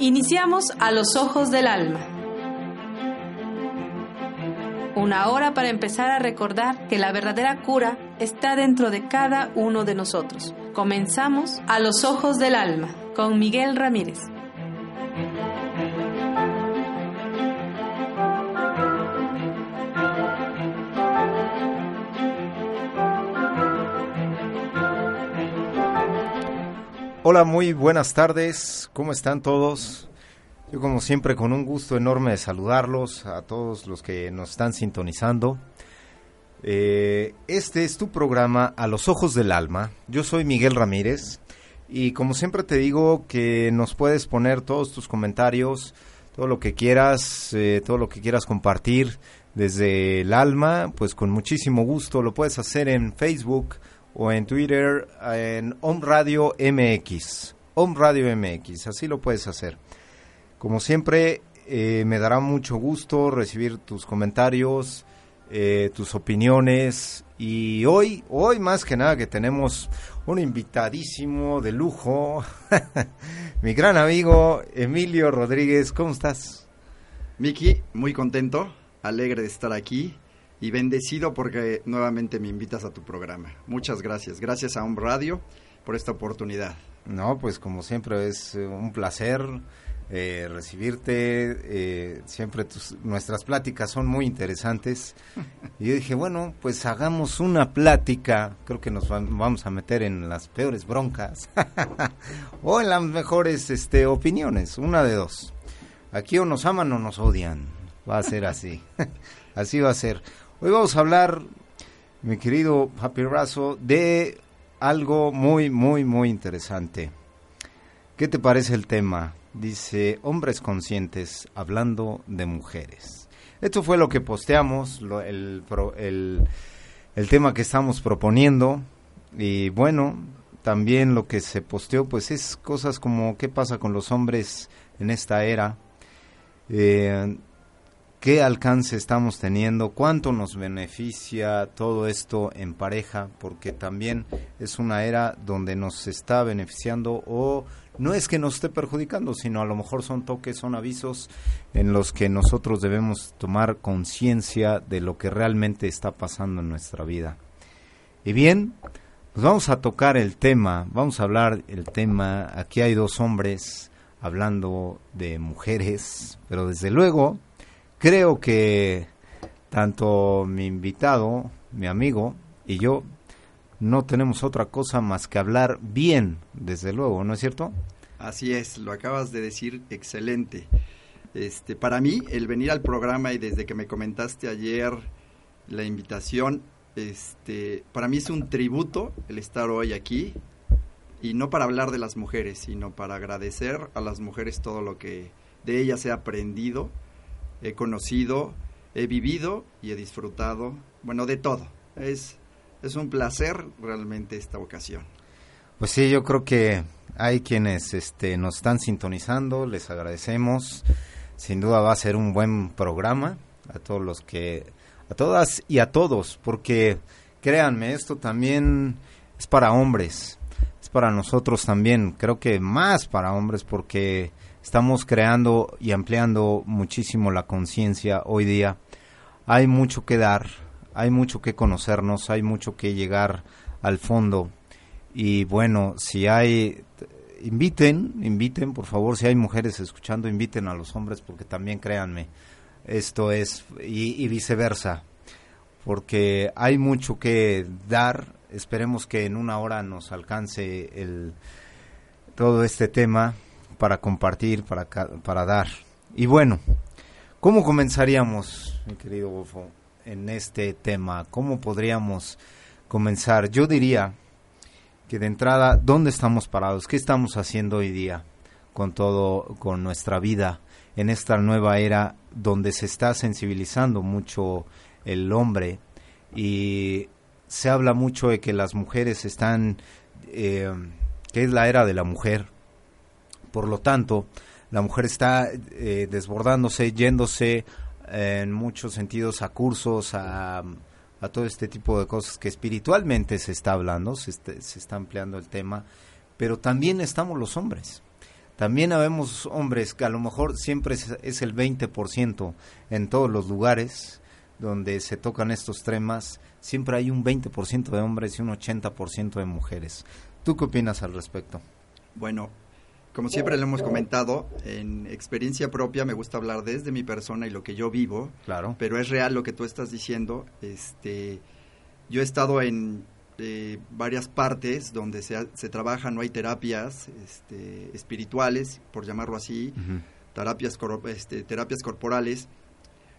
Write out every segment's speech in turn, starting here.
Iniciamos a los ojos del alma. Una hora para empezar a recordar que la verdadera cura está dentro de cada uno de nosotros. Comenzamos a los ojos del alma con Miguel Ramírez. Hola, muy buenas tardes. ¿Cómo están todos? Yo como siempre con un gusto enorme de saludarlos a todos los que nos están sintonizando. Eh, este es tu programa A los Ojos del Alma. Yo soy Miguel Ramírez y como siempre te digo que nos puedes poner todos tus comentarios, todo lo que quieras, eh, todo lo que quieras compartir desde el alma, pues con muchísimo gusto lo puedes hacer en Facebook o en Twitter en Home Radio MX. Home Radio MX, así lo puedes hacer. Como siempre, eh, me dará mucho gusto recibir tus comentarios, eh, tus opiniones y hoy, hoy más que nada que tenemos un invitadísimo de lujo, mi gran amigo Emilio Rodríguez, ¿cómo estás? Miki, muy contento, alegre de estar aquí y bendecido porque nuevamente me invitas a tu programa. Muchas gracias. Gracias a un radio por esta oportunidad. No, pues como siempre es eh, un placer eh, recibirte. Eh, siempre tus, nuestras pláticas son muy interesantes. Y yo dije, bueno, pues hagamos una plática. Creo que nos vamos a meter en las peores broncas o en las mejores este, opiniones. Una de dos. Aquí o nos aman o nos odian. Va a ser así. así va a ser. Hoy vamos a hablar, mi querido Papi Razo, de algo muy, muy, muy interesante. ¿Qué te parece el tema? Dice, hombres conscientes hablando de mujeres. Esto fue lo que posteamos, el, el tema que estamos proponiendo. Y bueno, también lo que se posteó, pues es cosas como qué pasa con los hombres en esta era. Eh, qué alcance estamos teniendo, cuánto nos beneficia todo esto en pareja, porque también es una era donde nos está beneficiando o no es que nos esté perjudicando, sino a lo mejor son toques, son avisos en los que nosotros debemos tomar conciencia de lo que realmente está pasando en nuestra vida. Y bien, pues vamos a tocar el tema, vamos a hablar el tema, aquí hay dos hombres hablando de mujeres, pero desde luego creo que tanto mi invitado, mi amigo y yo no tenemos otra cosa más que hablar bien, desde luego, ¿no es cierto? Así es, lo acabas de decir excelente. Este, para mí, el venir al programa y desde que me comentaste ayer la invitación, este, para mí es un tributo el estar hoy aquí y no para hablar de las mujeres, sino para agradecer a las mujeres todo lo que de ellas he aprendido he conocido, he vivido y he disfrutado, bueno, de todo. Es, es un placer realmente esta ocasión. Pues sí, yo creo que hay quienes este, nos están sintonizando, les agradecemos. Sin duda va a ser un buen programa a todos los que, a todas y a todos, porque créanme, esto también es para hombres, es para nosotros también, creo que más para hombres porque estamos creando y ampliando muchísimo la conciencia hoy día. Hay mucho que dar, hay mucho que conocernos, hay mucho que llegar al fondo. Y bueno, si hay, inviten, inviten, por favor, si hay mujeres escuchando, inviten a los hombres porque también créanme, esto es, y, viceversa, porque hay mucho que dar. Esperemos que en una hora nos alcance el, todo este tema para compartir, para, para dar. Y bueno, ¿cómo comenzaríamos, mi querido Bofo, en este tema? ¿Cómo podríamos comenzar? Yo diría que de entrada, ¿dónde estamos parados? ¿Qué estamos haciendo hoy día? con todo, con nuestra vida en esta nueva era donde se está sensibilizando mucho el hombre y se habla mucho de que las mujeres están, eh, que es la era de la mujer. Por lo tanto, la mujer está eh, desbordándose, yéndose en muchos sentidos a cursos, a, a, todo este tipo de cosas que espiritualmente se está hablando, se, se está ampliando el tema, pero también estamos los hombres. También habemos hombres que a lo mejor siempre es, es el 20% en todos los lugares donde se tocan estos temas, siempre hay un 20% de hombres y un 80% de mujeres. ¿Tú qué opinas al respecto? Bueno, como siempre lo hemos comentado, en experiencia propia me gusta hablar desde mi persona y lo que yo vivo. Claro. Pero es real lo que tú estás diciendo. Este, yo he estado en eh, varias partes donde se, se trabaja, no hay terapias este, espirituales, por llamarlo así, terapias, este, terapias corporales.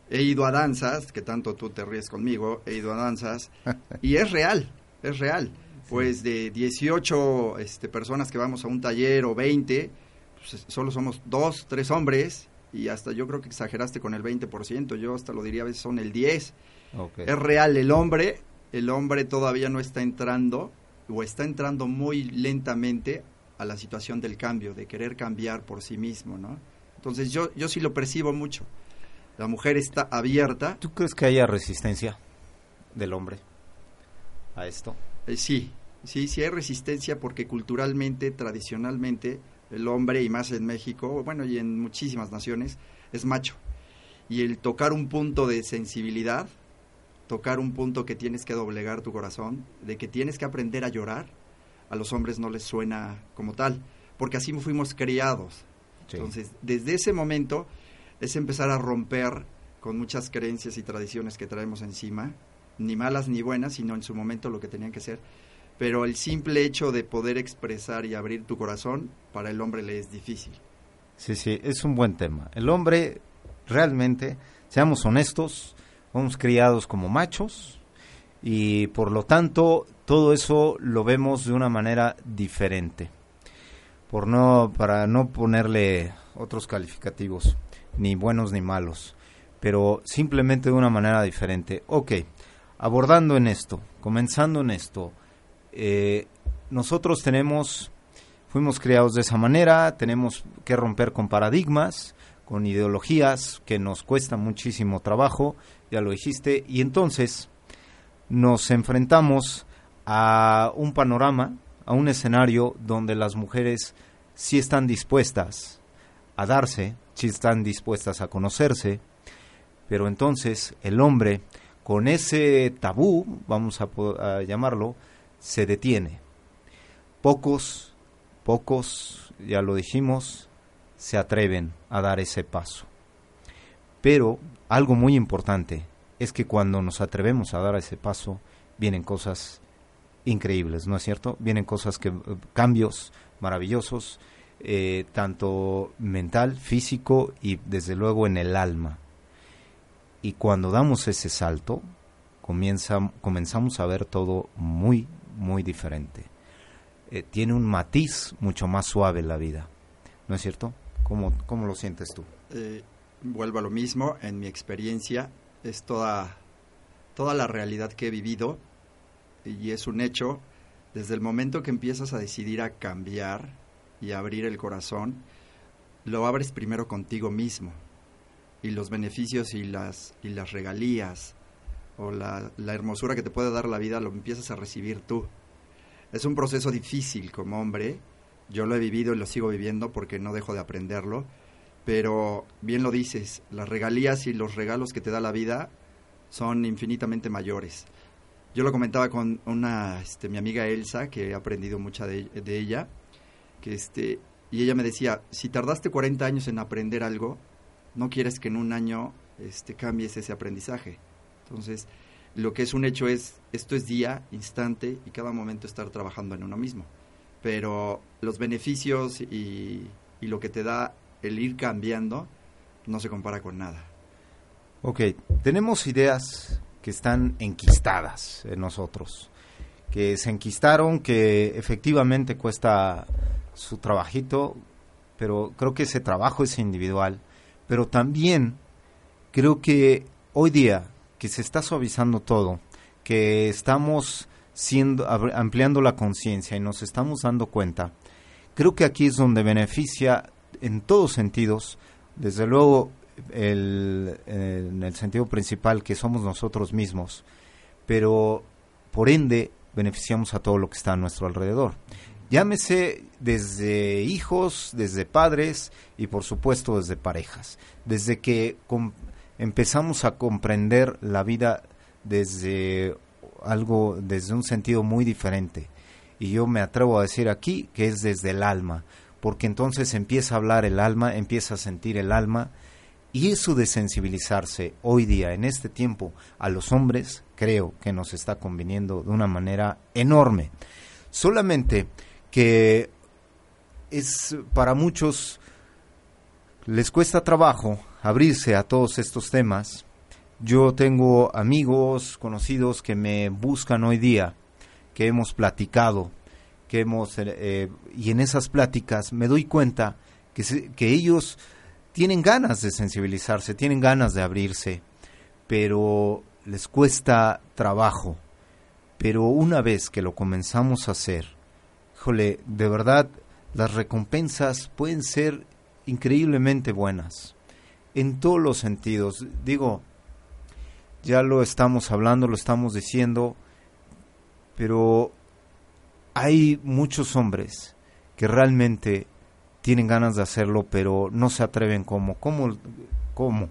He ido a danzas, que tanto tú te ríes conmigo, he ido a danzas, y es real, es real. Pues de 18 este, personas que vamos a un taller o 20, pues solo somos dos, tres hombres, y hasta yo creo que exageraste con el 20%, yo hasta lo diría a veces son el 10%. Okay. Es real, el hombre el hombre todavía no está entrando o está entrando muy lentamente a la situación del cambio, de querer cambiar por sí mismo, ¿no? Entonces yo, yo sí lo percibo mucho. La mujer está abierta. ¿Tú crees que haya resistencia del hombre a esto? Eh, sí, sí, sí hay resistencia porque culturalmente, tradicionalmente, el hombre, y más en México, bueno, y en muchísimas naciones, es macho. Y el tocar un punto de sensibilidad, tocar un punto que tienes que doblegar tu corazón, de que tienes que aprender a llorar, a los hombres no les suena como tal, porque así fuimos criados. Sí. Entonces, desde ese momento es empezar a romper con muchas creencias y tradiciones que traemos encima, ni malas ni buenas, sino en su momento lo que tenían que ser. Pero el simple hecho de poder expresar y abrir tu corazón, para el hombre le es difícil. Sí, sí, es un buen tema. El hombre, realmente, seamos honestos, fuimos criados como machos y por lo tanto todo eso lo vemos de una manera diferente. Por no para no ponerle otros calificativos, ni buenos ni malos, pero simplemente de una manera diferente. Ok, abordando en esto, comenzando en esto, eh, nosotros tenemos, fuimos criados de esa manera, tenemos que romper con paradigmas, con ideologías que nos cuesta muchísimo trabajo, ya lo dijiste, y entonces nos enfrentamos a un panorama, a un escenario donde las mujeres sí están dispuestas a darse, sí están dispuestas a conocerse, pero entonces el hombre, con ese tabú, vamos a, llamarlo, se detiene. Pocos, pocos, ya lo dijimos, se atreven a dar ese paso. Pero algo muy importante es que cuando nos atrevemos a dar ese paso, vienen cosas increíbles, ¿no es cierto? Vienen cosas que, cambios maravillosos, eh, tanto mental, físico y desde luego en el alma. Y cuando damos ese salto, comienza, comenzamos a ver todo muy, muy diferente. Eh, tiene un matiz mucho más suave la vida, ¿no es cierto? ¿Cómo, cómo lo sientes tú? Eh, vuelvo a lo mismo, en mi experiencia es toda, toda la realidad que he vivido y es un hecho, desde el momento que empiezas a decidir a cambiar y abrir el corazón, lo abres primero contigo mismo y los beneficios y las, y las regalías o la, la hermosura que te puede dar la vida lo empiezas a recibir tú. Es un proceso difícil como hombre, yo lo he vivido y lo sigo viviendo porque no dejo de aprenderlo, pero bien lo dices, las regalías y los regalos que te da la vida son infinitamente mayores. Yo lo comentaba con una, este, mi amiga Elsa, que he aprendido mucha de, de ella, que este, y ella me decía, si tardaste 40 años en aprender algo, no quieres que en un año este, cambies ese aprendizaje. Entonces, lo que es un hecho es, esto es día, instante, y cada momento estar trabajando en uno mismo pero los beneficios y, y, lo que te da el ir cambiando no se compara con nada. Ok, tenemos ideas que están enquistadas en nosotros, que se enquistaron, que efectivamente cuesta su trabajito pero creo que ese trabajo es individual, pero también creo que hoy día que se está suavizando todo, que estamos siendo ampliando la conciencia y nos estamos dando cuenta, creo que aquí es donde beneficia en todos sentidos, desde luego el, en el sentido principal que somos nosotros mismos, pero por ende beneficiamos a todo lo que está a nuestro alrededor. Llámese desde hijos, desde padres y por supuesto desde parejas. Desde que empezamos a comprender la vida desde algo, desde un sentido muy diferente. Y yo me atrevo a decir aquí que es desde el alma, porque entonces empieza a hablar el alma, empieza a sentir el alma, y eso de sensibilizarse hoy día, en este tiempo, a los hombres, creo que nos está conviniendo de una manera enorme. Solamente que es para muchos les cuesta trabajo abrirse a todos estos temas. Yo tengo amigos, conocidos que me buscan hoy día, que hemos platicado, que hemos eh, y en esas pláticas me doy cuenta que, que ellos tienen ganas de sensibilizarse, tienen ganas de abrirse, pero les cuesta trabajo. Pero una vez que lo comenzamos a hacer, híjole, de verdad, las recompensas pueden ser increíblemente buenas, en todos los sentidos. Digo, ya lo estamos hablando, lo estamos diciendo, pero hay muchos hombres que realmente tienen ganas de hacerlo, pero no se atreven como, ¿cómo? ¿Cómo?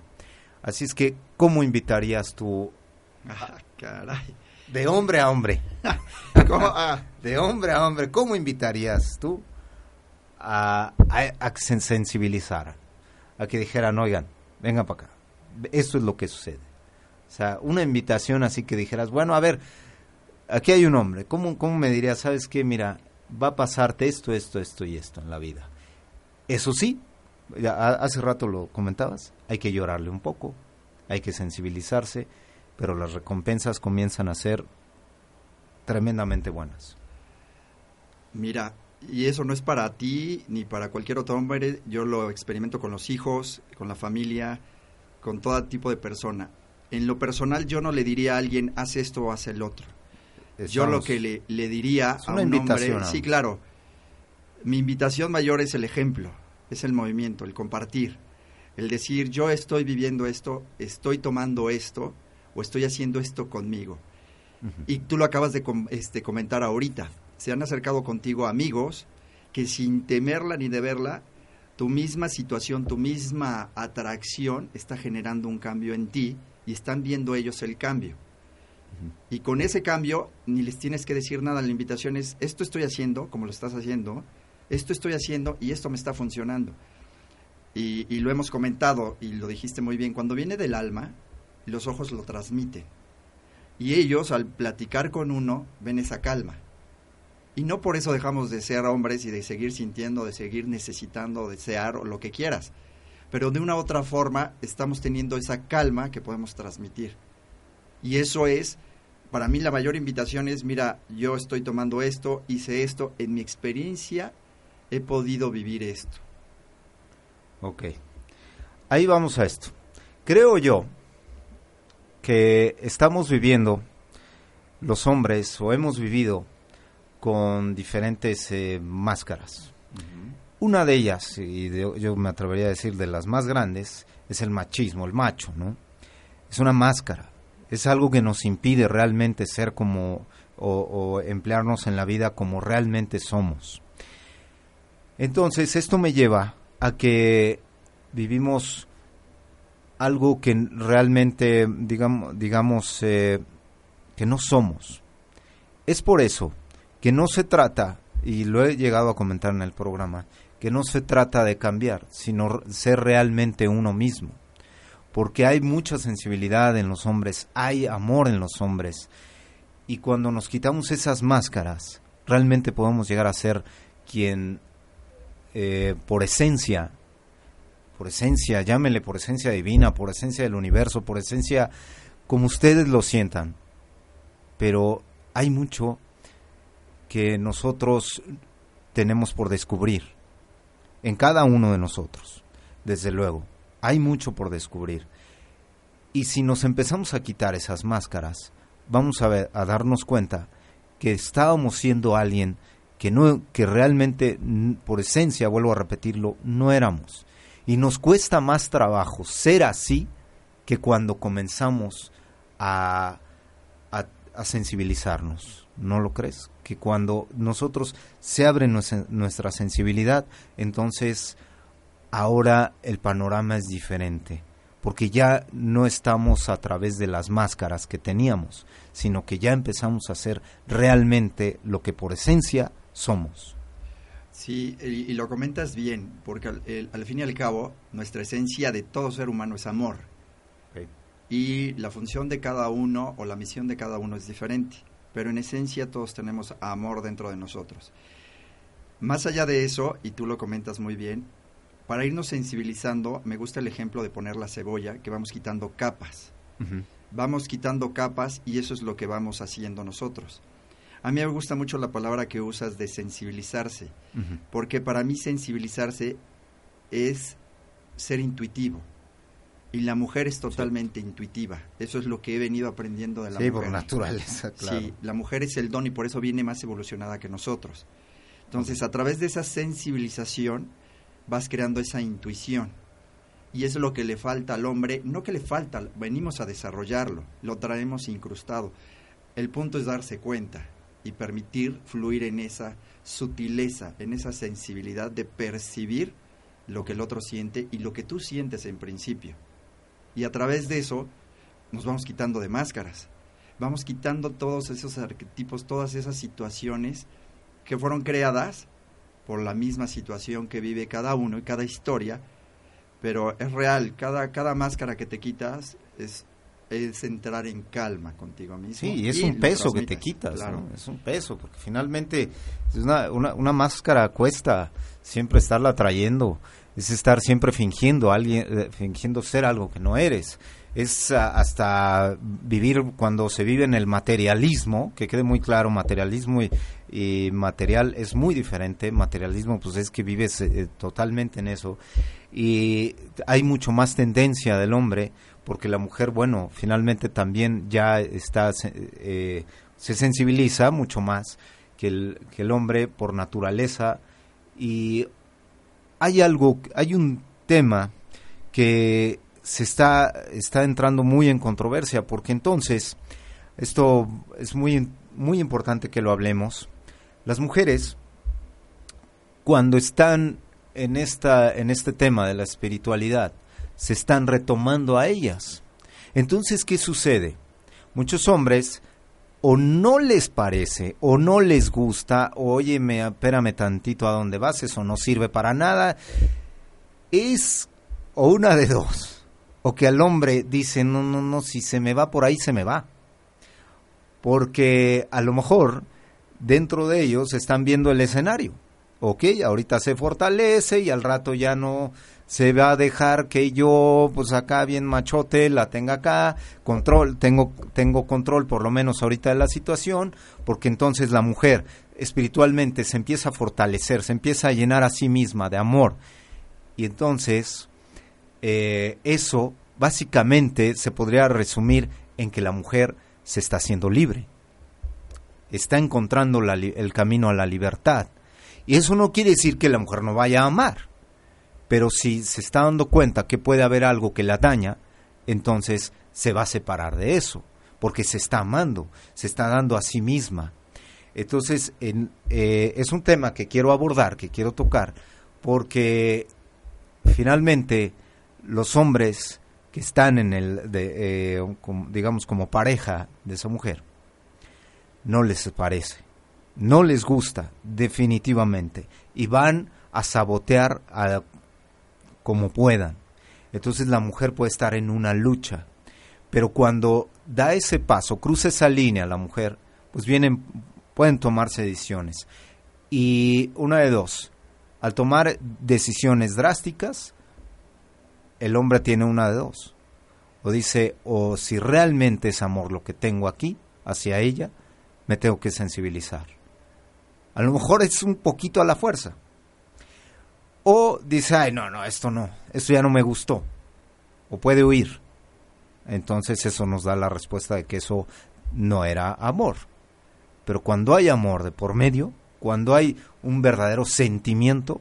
Así es que, ¿cómo invitarías tú? Ah, caray. De hombre a hombre. Ah, de hombre a hombre, ¿cómo invitarías tú a, a, que se sensibilizaran? A que dijeran, oigan, vengan para acá. Esto es lo que sucede. O sea, una invitación así que dijeras, bueno, a ver, aquí hay un hombre. ¿Cómo, cómo me dirías, sabes qué? Mira, va a pasarte esto, esto, esto y esto en la vida eso sí, hace rato lo comentabas, hay que llorarle un poco, hay que sensibilizarse, pero las recompensas comienzan a ser tremendamente buenas. Mira, y eso no es para ti ni para cualquier otro hombre, yo lo experimento con los hijos, con la familia, con todo tipo de persona. En lo personal yo no le diría a alguien, haz esto o haz el otro. yo lo que le, le diría a un hombre, sí, claro, mi invitación mayor es el ejemplo, es el movimiento, el compartir, el decir yo estoy viviendo esto, estoy tomando esto o estoy haciendo esto conmigo. Y tú lo acabas de este, comentar ahorita. Se han acercado contigo amigos que sin temerla ni de verla, tu misma situación, tu misma atracción está generando un cambio en ti y están viendo ellos el cambio. Y con ese cambio ni les tienes que decir nada, la invitación es, esto estoy haciendo, como lo estás haciendo, esto estoy haciendo y esto me está funcionando. Y, lo hemos comentado y lo dijiste muy bien, cuando viene del alma, los ojos lo transmiten. Y ellos al platicar con uno ven esa calma. Y no por eso dejamos de ser hombres y de seguir sintiendo, de seguir necesitando, desear o lo que quieras. Pero de una u otra forma estamos teniendo esa calma que podemos transmitir. Y eso es, para mí la mayor invitación es, mira, yo estoy tomando esto, hice esto, en mi experiencia he podido vivir esto. Ok. Ahí vamos a esto. Creo yo que estamos viviendo, los hombres, o hemos vivido con diferentes eh, máscaras. Una de ellas, y yo me atrevería a decir de las más grandes, es el machismo, el macho, ¿no? Es una máscara, es algo que nos impide realmente ser como, o emplearnos en la vida como realmente somos. Entonces, esto me lleva a que vivimos algo que realmente, digamos, digamos eh, que no somos. Es por eso que no se trata, y lo he llegado a comentar en el programa, que no se trata de cambiar, sino ser realmente uno mismo. Porque hay mucha sensibilidad en los hombres, hay amor en los hombres. Y cuando nos quitamos esas máscaras, realmente podemos llegar a ser quien eh, por esencia, por esencia, llámenle por esencia divina, por esencia del universo, por esencia como ustedes lo sientan. Pero hay mucho que nosotros tenemos por descubrir. en cada uno de nosotros, desde luego. Hay mucho por descubrir. Y si nos empezamos a quitar esas máscaras, vamos a, ver, a darnos cuenta que estábamos siendo alguien que, no, que realmente, por esencia, vuelvo a repetirlo, no éramos. Y nos cuesta más trabajo ser así que cuando comenzamos a, a, sensibilizarnos. ¿No lo crees? Que cuando nosotros se abre nuestra sensibilidad, entonces ahora el panorama es diferente porque ya no estamos a través de las máscaras que teníamos, sino que ya empezamos a ser realmente lo que por esencia somos. Sí, y, lo comentas bien, porque al, fin y al cabo, nuestra esencia de todo ser humano es amor. Y la función de cada uno o la misión de cada uno es diferente, pero en esencia todos tenemos amor dentro de nosotros. Más allá de eso, y tú lo comentas muy bien, para irnos sensibilizando, me gusta el ejemplo de poner la cebolla, que vamos quitando capas. Vamos quitando capas y eso es lo que vamos haciendo nosotros. A mí me gusta mucho la palabra que usas de sensibilizarse, porque para mí sensibilizarse es ser intuitivo. Y la mujer es totalmente intuitiva. Eso es lo que he venido aprendiendo de la mujer. Sí, por naturaleza, claro. Sí, la mujer es el don y por eso viene más evolucionada que nosotros. Entonces, a través de esa sensibilización, vas creando esa intuición. Y es lo que le falta al hombre, no que le falta, venimos a desarrollarlo, lo traemos incrustado. El punto es darse cuenta y permitir fluir en esa sutileza, en esa sensibilidad de percibir lo que el otro siente y lo que tú sientes en principio. Y a través de eso nos vamos quitando de máscaras, vamos quitando todos esos arquetipos, todas esas situaciones que fueron creadas por la misma situación que vive cada uno y cada historia, pero es real, cada, cada máscara que te quitas es, es entrar en calma contigo mismo. Sí, y es un peso que te quitas, es un peso, porque finalmente una, una, una, máscara cuesta siempre estarla trayendo, es estar siempre fingiendo, alguien, eh, fingiendo ser algo que no eres. Es hasta vivir cuando se vive en el materialismo, que quede muy claro, materialismo y, material es muy diferente, materialismo pues es que vives eh, totalmente en eso. Y hay mucho más tendencia del hombre porque la mujer, bueno, finalmente también ya está, eh, se sensibiliza mucho más que el, que el hombre por naturaleza. Y hay algo, hay un tema que se está, está entrando muy en controversia, porque entonces, esto es muy, muy importante que lo hablemos, las mujeres, cuando están en, esta, en este tema de la espiritualidad, se están retomando a ellas. Entonces, ¿qué sucede? Muchos hombres o no les parece, o no les gusta, o óyeme, espérame tantito a dónde vas, eso no sirve para nada. Es o una de dos o que al hombre dice, no, no, no, si se me va por ahí, se me va. Porque a lo mejor dentro de ellos están viendo el escenario. Ok, ahorita se fortalece y al rato ya no se va a dejar que yo, pues acá bien machote, la tenga acá, control, tengo, tengo control por lo menos ahorita de la situación, porque entonces la mujer espiritualmente se empieza a fortalecer, se empieza a llenar a sí misma de amor. Y entonces eh, eso básicamente se podría resumir en que la mujer se está haciendo libre, está encontrando el camino a la libertad. Y eso no quiere decir que la mujer no vaya a amar, pero si se está dando cuenta que puede haber algo que la daña, entonces se va a separar de eso, porque se está amando, se está dando a sí misma. Entonces, eh, es un tema que quiero abordar, que quiero tocar, porque finalmente los hombres que están en el, de, eh, digamos, como pareja de esa mujer, no les parece, no les gusta definitivamente y van a sabotear a, como puedan. Entonces la mujer puede estar en una lucha, pero cuando da ese paso, cruza esa línea la mujer, pues vienen, pueden tomarse decisiones. Y una de dos, al tomar decisiones drásticas, el hombre tiene una de dos. O dice, o si realmente es amor lo que tengo aquí hacia ella, me tengo que sensibilizar. A lo mejor es un poquito a la fuerza. O dice, ay, no, no, esto no, esto ya no me gustó. O puede huir. Entonces eso nos da la respuesta de que eso no era amor. Pero cuando hay amor de por medio, cuando hay un verdadero sentimiento,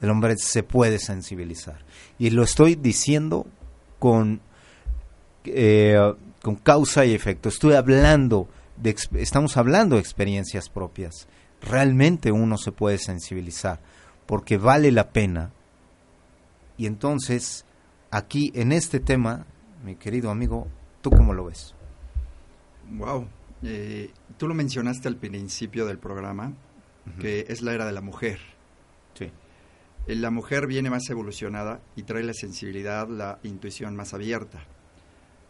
el hombre se puede sensibilizar. Y lo estoy diciendo con, eh, con causa y efecto. Estoy hablando, de, estamos hablando de experiencias propias. Realmente uno se puede sensibilizar porque vale la pena. Y entonces, aquí en este tema, mi querido amigo, ¿tú cómo lo ves? Wow. Eh, tú lo mencionaste al principio del programa, que es la era de la mujer. Sí. Eh, la mujer viene más evolucionada y trae la sensibilidad, la intuición más abierta.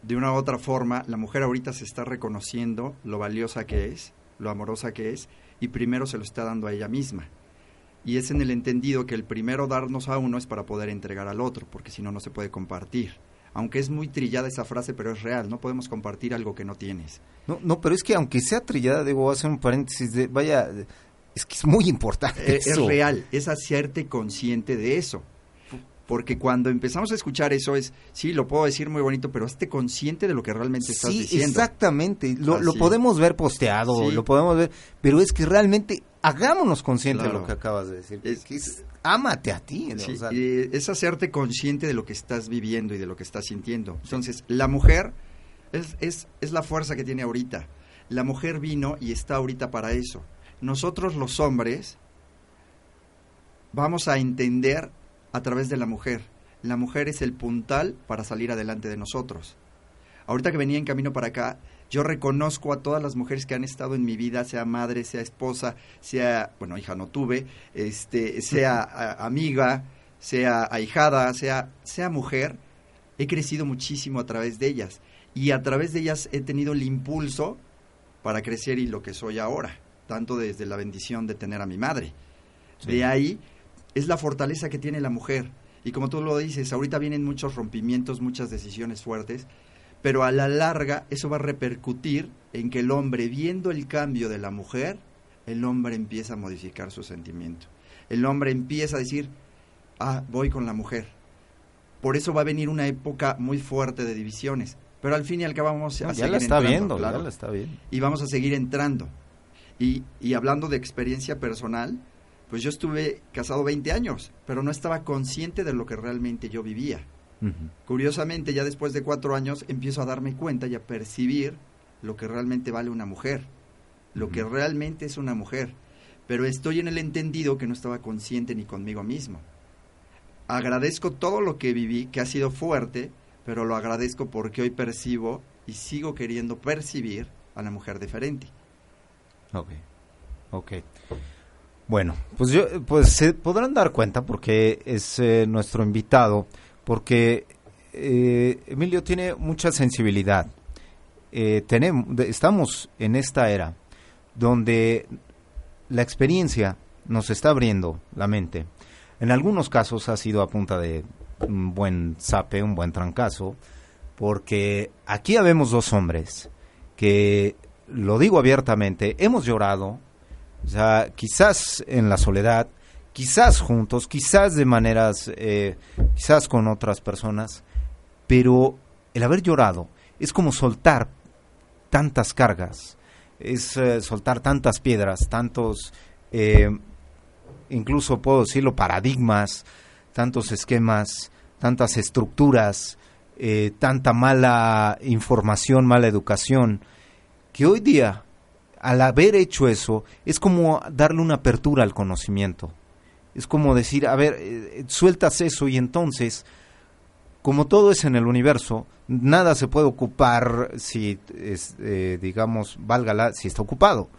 De una u otra forma, la mujer ahorita se está reconociendo lo valiosa que es, lo amorosa que es, y primero se lo está dando a ella misma. Y es en el entendido que el primero darnos a uno es para poder entregar al otro, porque si no, no se puede compartir aunque es muy trillada esa frase, pero es real, no podemos compartir algo que no tienes. No, no, pero es que aunque sea trillada, debo hacer un paréntesis de, vaya, es que es muy importante. Eh, es real, es hacerte consciente de eso. Porque cuando empezamos a escuchar eso es, sí, lo puedo decir muy bonito, pero esté consciente de lo que realmente estás sí, diciendo. Exactamente, lo, lo, podemos ver posteado, lo podemos ver, pero es que realmente hagámonos conscientes de lo que acabas de decir. Es, que es, ámate a ti. Sí, es hacerte consciente de lo que estás viviendo y de lo que estás sintiendo. Entonces, la mujer es, es, es la fuerza que tiene ahorita. La mujer vino y está ahorita para eso. Nosotros los hombres vamos a entender a través de la mujer. La mujer es el puntal para salir adelante de nosotros. Ahorita que venía en camino para acá, yo reconozco a todas las mujeres que han estado en mi vida, sea madre, sea esposa, sea, bueno, hija no tuve, este, sea amiga, sea ahijada, sea, sea mujer, he crecido muchísimo a través de ellas y a través de ellas he tenido el impulso para crecer y lo que soy ahora, tanto desde la bendición de tener a mi madre. De ahí es la fortaleza que tiene la mujer. Y como tú lo dices, ahorita vienen muchos rompimientos, muchas decisiones fuertes, pero a la larga eso va a repercutir en que el hombre, viendo el cambio de la mujer, el hombre empieza a modificar su sentimiento. El hombre empieza a decir, ah, voy con la mujer. Por eso va a venir una época muy fuerte de divisiones. Pero al fin y al cabo vamos a ya la está viendo, ya la está viendo. Y vamos a seguir entrando. Y, y hablando de experiencia personal, pues yo estuve casado 20 años, pero no estaba consciente de lo que realmente yo vivía. Curiosamente, ya después de cuatro años empiezo a darme cuenta y a percibir lo que realmente vale una mujer, lo que realmente es una mujer, pero estoy en el entendido que no estaba consciente ni conmigo mismo. Agradezco todo lo que viví, que ha sido fuerte, pero lo agradezco porque hoy percibo y sigo queriendo percibir a la mujer diferente. Ok, ok. Bueno, pues yo, pues se podrán dar cuenta porque es eh, nuestro invitado, porque eh, Emilio tiene mucha sensibilidad. Eh, tenemos, estamos en esta era donde la experiencia nos está abriendo la mente. En algunos casos ha sido a punta de un buen zape, un buen trancazo, porque aquí habemos dos hombres que, lo digo abiertamente, hemos llorado, o sea, quizás en la soledad, quizás juntos, quizás de maneras, eh, quizás con otras personas, pero el haber llorado es como soltar tantas cargas, es eh, soltar tantas piedras, tantos, eh, incluso puedo decirlo, paradigmas, tantos esquemas, tantas estructuras, tanta mala información, mala educación, que hoy día al haber hecho eso, es como darle una apertura al conocimiento. Es como decir, a ver, eh, sueltas eso y entonces, como todo es en el universo, nada se puede ocupar si, es, eh, digamos, válgala, si está ocupado,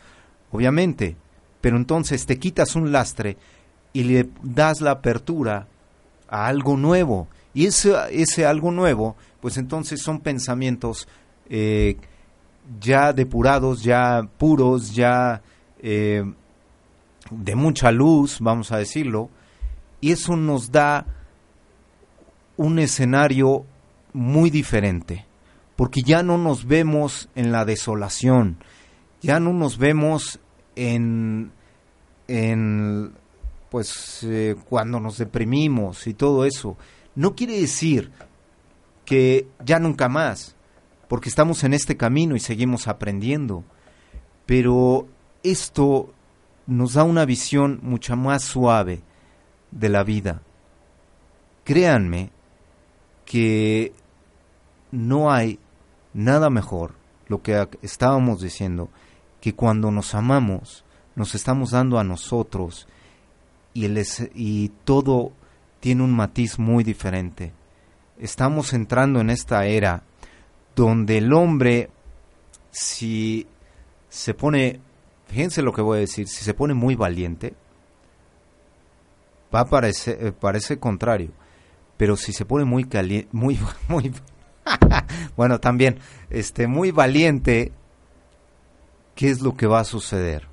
obviamente. Pero entonces te quitas un lastre y le das la apertura a algo nuevo. Y ese, ese algo nuevo, pues entonces son pensamientos eh, ya depurados, ya puros, ya eh, de mucha luz, vamos a decirlo, y eso nos da un escenario muy diferente, porque ya no nos vemos en la desolación, ya no nos vemos en, en pues eh, cuando nos deprimimos y todo eso, no quiere decir que ya nunca más, porque estamos en este camino y seguimos aprendiendo. Pero esto nos da una visión mucho más suave de la vida. Créanme que no hay nada mejor, lo que estábamos diciendo, que cuando nos amamos, nos estamos dando a nosotros y, y todo tiene un matiz muy diferente. Estamos entrando en esta era donde el hombre, si se pone, fíjense lo que voy a decir, si se pone muy valiente, va a parecer, eh, parece contrario, pero si se pone muy caliente, muy, muy, bueno, también, este, muy valiente, ¿qué es lo que va a suceder?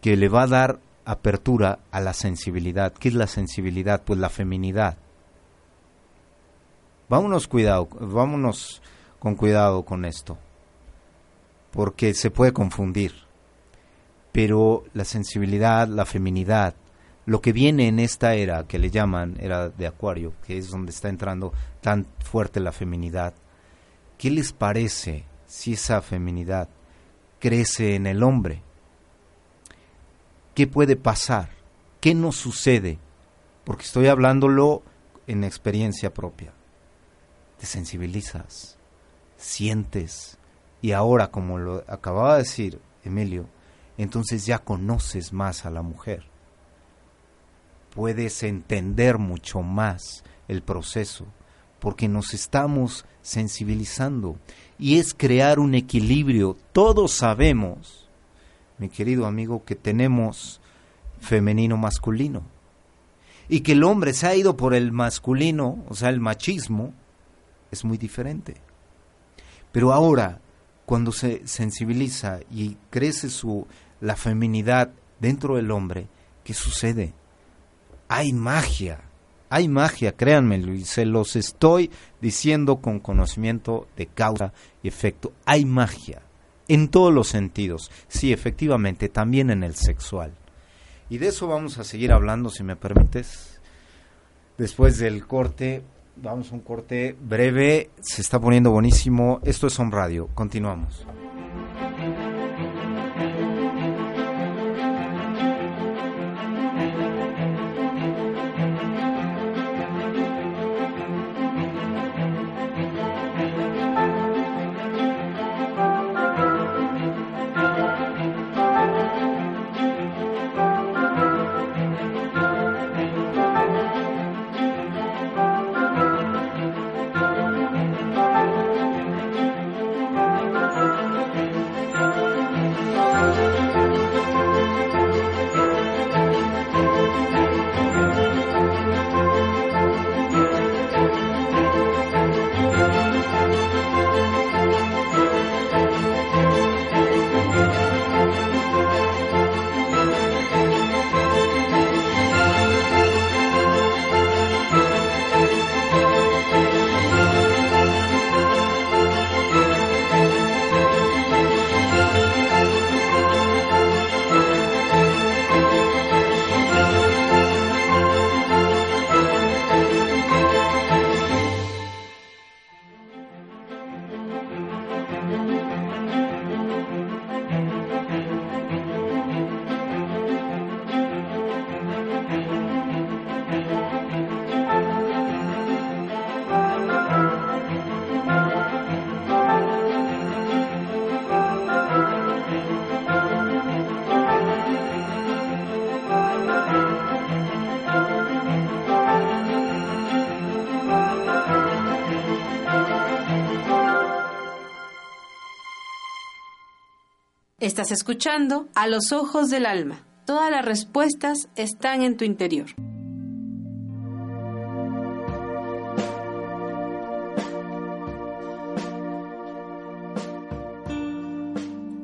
Que le va a dar apertura a la sensibilidad. ¿Qué es la sensibilidad? Pues la feminidad. Vámonos cuidado, vámonos con cuidado con esto, porque se puede confundir. Pero la sensibilidad, la feminidad, lo que viene en esta era que le llaman era de Acuario, que es donde está entrando tan fuerte la feminidad, ¿qué les parece si esa feminidad crece en el hombre? ¿Qué puede pasar? ¿Qué nos sucede? Porque estoy hablándolo en experiencia propia. Te sensibilizas, sientes, y ahora, como lo acababa de decir Emilio, entonces ya conoces más a la mujer. Puedes entender mucho más el proceso, porque nos estamos sensibilizando. Y es crear un equilibrio. Todos sabemos mi querido amigo, que tenemos femenino masculino. Y que el hombre se ha ido por el masculino, o sea, el machismo, es muy diferente. Pero ahora, cuando se sensibiliza y crece su la feminidad dentro del hombre, ¿qué sucede? Hay magia, hay magia, créanme, y se los estoy diciendo con conocimiento de causa y efecto. Hay magia en todos los sentidos. Sí, efectivamente, también en el sexual. Y de eso vamos a seguir hablando, si me permites. Después del corte, vamos a un corte breve, se está poniendo buenísimo. Esto es On Radio, continuamos. Estás escuchando a los ojos del alma. Todas las respuestas están en tu interior.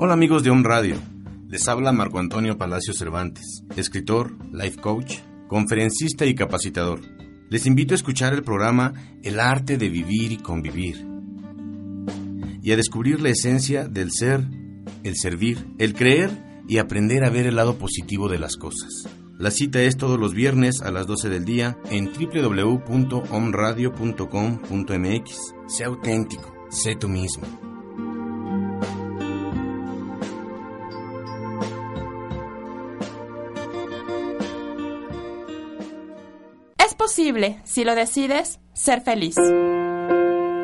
Hola amigos de On Radio. Les habla Marco Antonio Palacio Cervantes, escritor, life coach, conferencista y capacitador. Les invito a escuchar el programa El arte de vivir y convivir y a descubrir la esencia del ser el servir, el creer y aprender a ver el lado positivo de las cosas. La cita es todos los viernes a las 12 del día en www.omradio.com.mx. Sé auténtico, sé tú mismo. Es posible, si lo decides, ser feliz.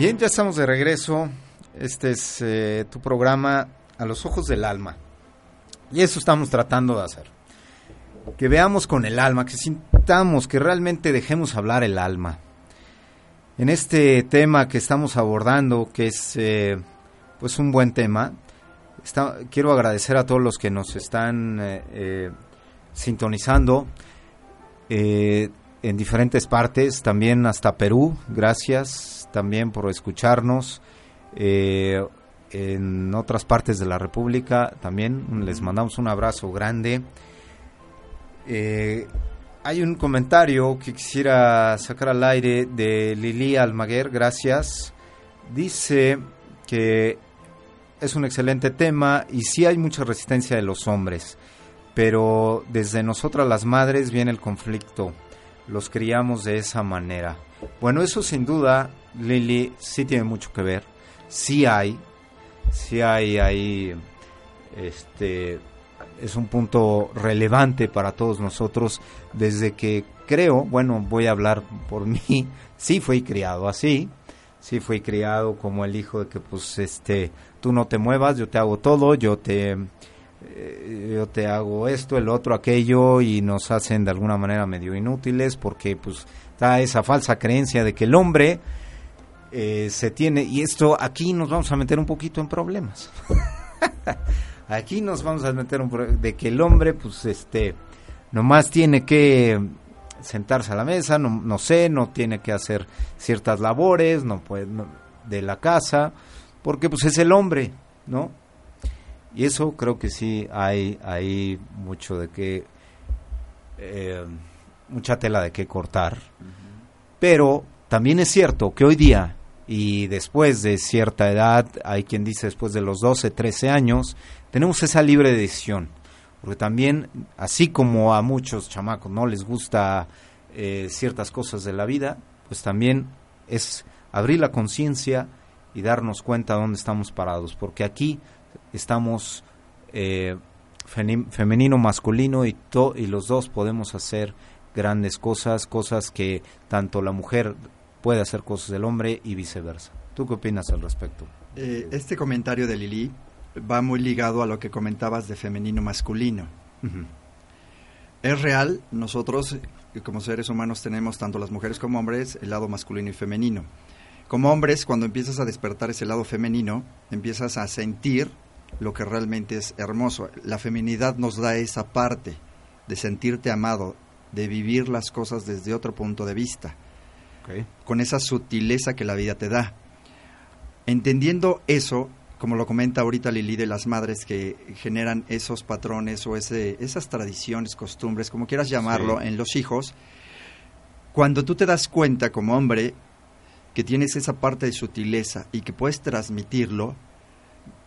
Bien, ya estamos de regreso. Este es eh, tu programa A los Ojos del Alma. Y eso estamos tratando de hacer. Que veamos con el alma, que sintamos, que realmente dejemos hablar el alma. En este tema que estamos abordando, que es eh, pues un buen tema, quiero agradecer a todos los que nos están eh, sintonizando en diferentes partes, también hasta Perú, gracias también por escucharnos. Eh, en otras partes de la República también les mandamos un abrazo grande. Eh, hay un comentario que quisiera sacar al aire de Lili Almaguer, gracias. Dice que es un excelente tema y sí hay mucha resistencia de los hombres, pero desde nosotras las madres viene el conflicto, los criamos de esa manera. Bueno, eso sin duda, Lili, sí tiene mucho que ver, sí hay, sí hay ahí, este, es un punto relevante para todos nosotros desde que creo, bueno, voy a hablar por mí, sí fui criado así, sí fui criado como el hijo de que pues este, tú no te muevas, yo te hago todo, yo te eh, yo te hago esto, el otro, aquello y nos hacen de alguna manera medio inútiles porque pues está esa falsa creencia de que el hombre eh, se tiene y esto aquí nos vamos a meter un poquito en problemas. aquí nos vamos a meter un de que el hombre pues este nomás tiene que sentarse a la mesa, no, no sé, no tiene que hacer ciertas labores, no puede de la casa, porque pues es el hombre, ¿no? Y eso creo que sí hay hay mucho de que eh, mucha tela de que cortar. Pero también es cierto que hoy día y después de cierta edad, hay quien dice después de los 12, 13 años, tenemos esa libre decisión. Porque también, así como a muchos chamacos no les gusta eh, ciertas cosas de la vida, pues también es abrir la conciencia y darnos cuenta dónde estamos parados. Porque aquí estamos eh, femenino, masculino y, to- y los dos podemos hacer grandes cosas, cosas que tanto la mujer puede hacer cosas del hombre y viceversa. ¿Tú qué opinas al respecto? Eh, este comentario de Lili va muy ligado a lo que comentabas de femenino masculino. Es real, nosotros eh, como seres humanos tenemos tanto las mujeres como hombres el lado masculino y femenino. Como hombres, cuando empiezas a despertar ese lado femenino, empiezas a sentir lo que realmente es hermoso. La feminidad nos da esa parte de sentirte amado, de vivir las cosas desde otro punto de vista, con esa sutileza que la vida te da. Entendiendo eso, como lo comenta ahorita Lili de las madres que generan esos patrones o ese, esas tradiciones, costumbres, como quieras llamarlo, Sí. en los hijos, cuando tú te das cuenta como hombre que tienes esa parte de sutileza y que puedes transmitirlo,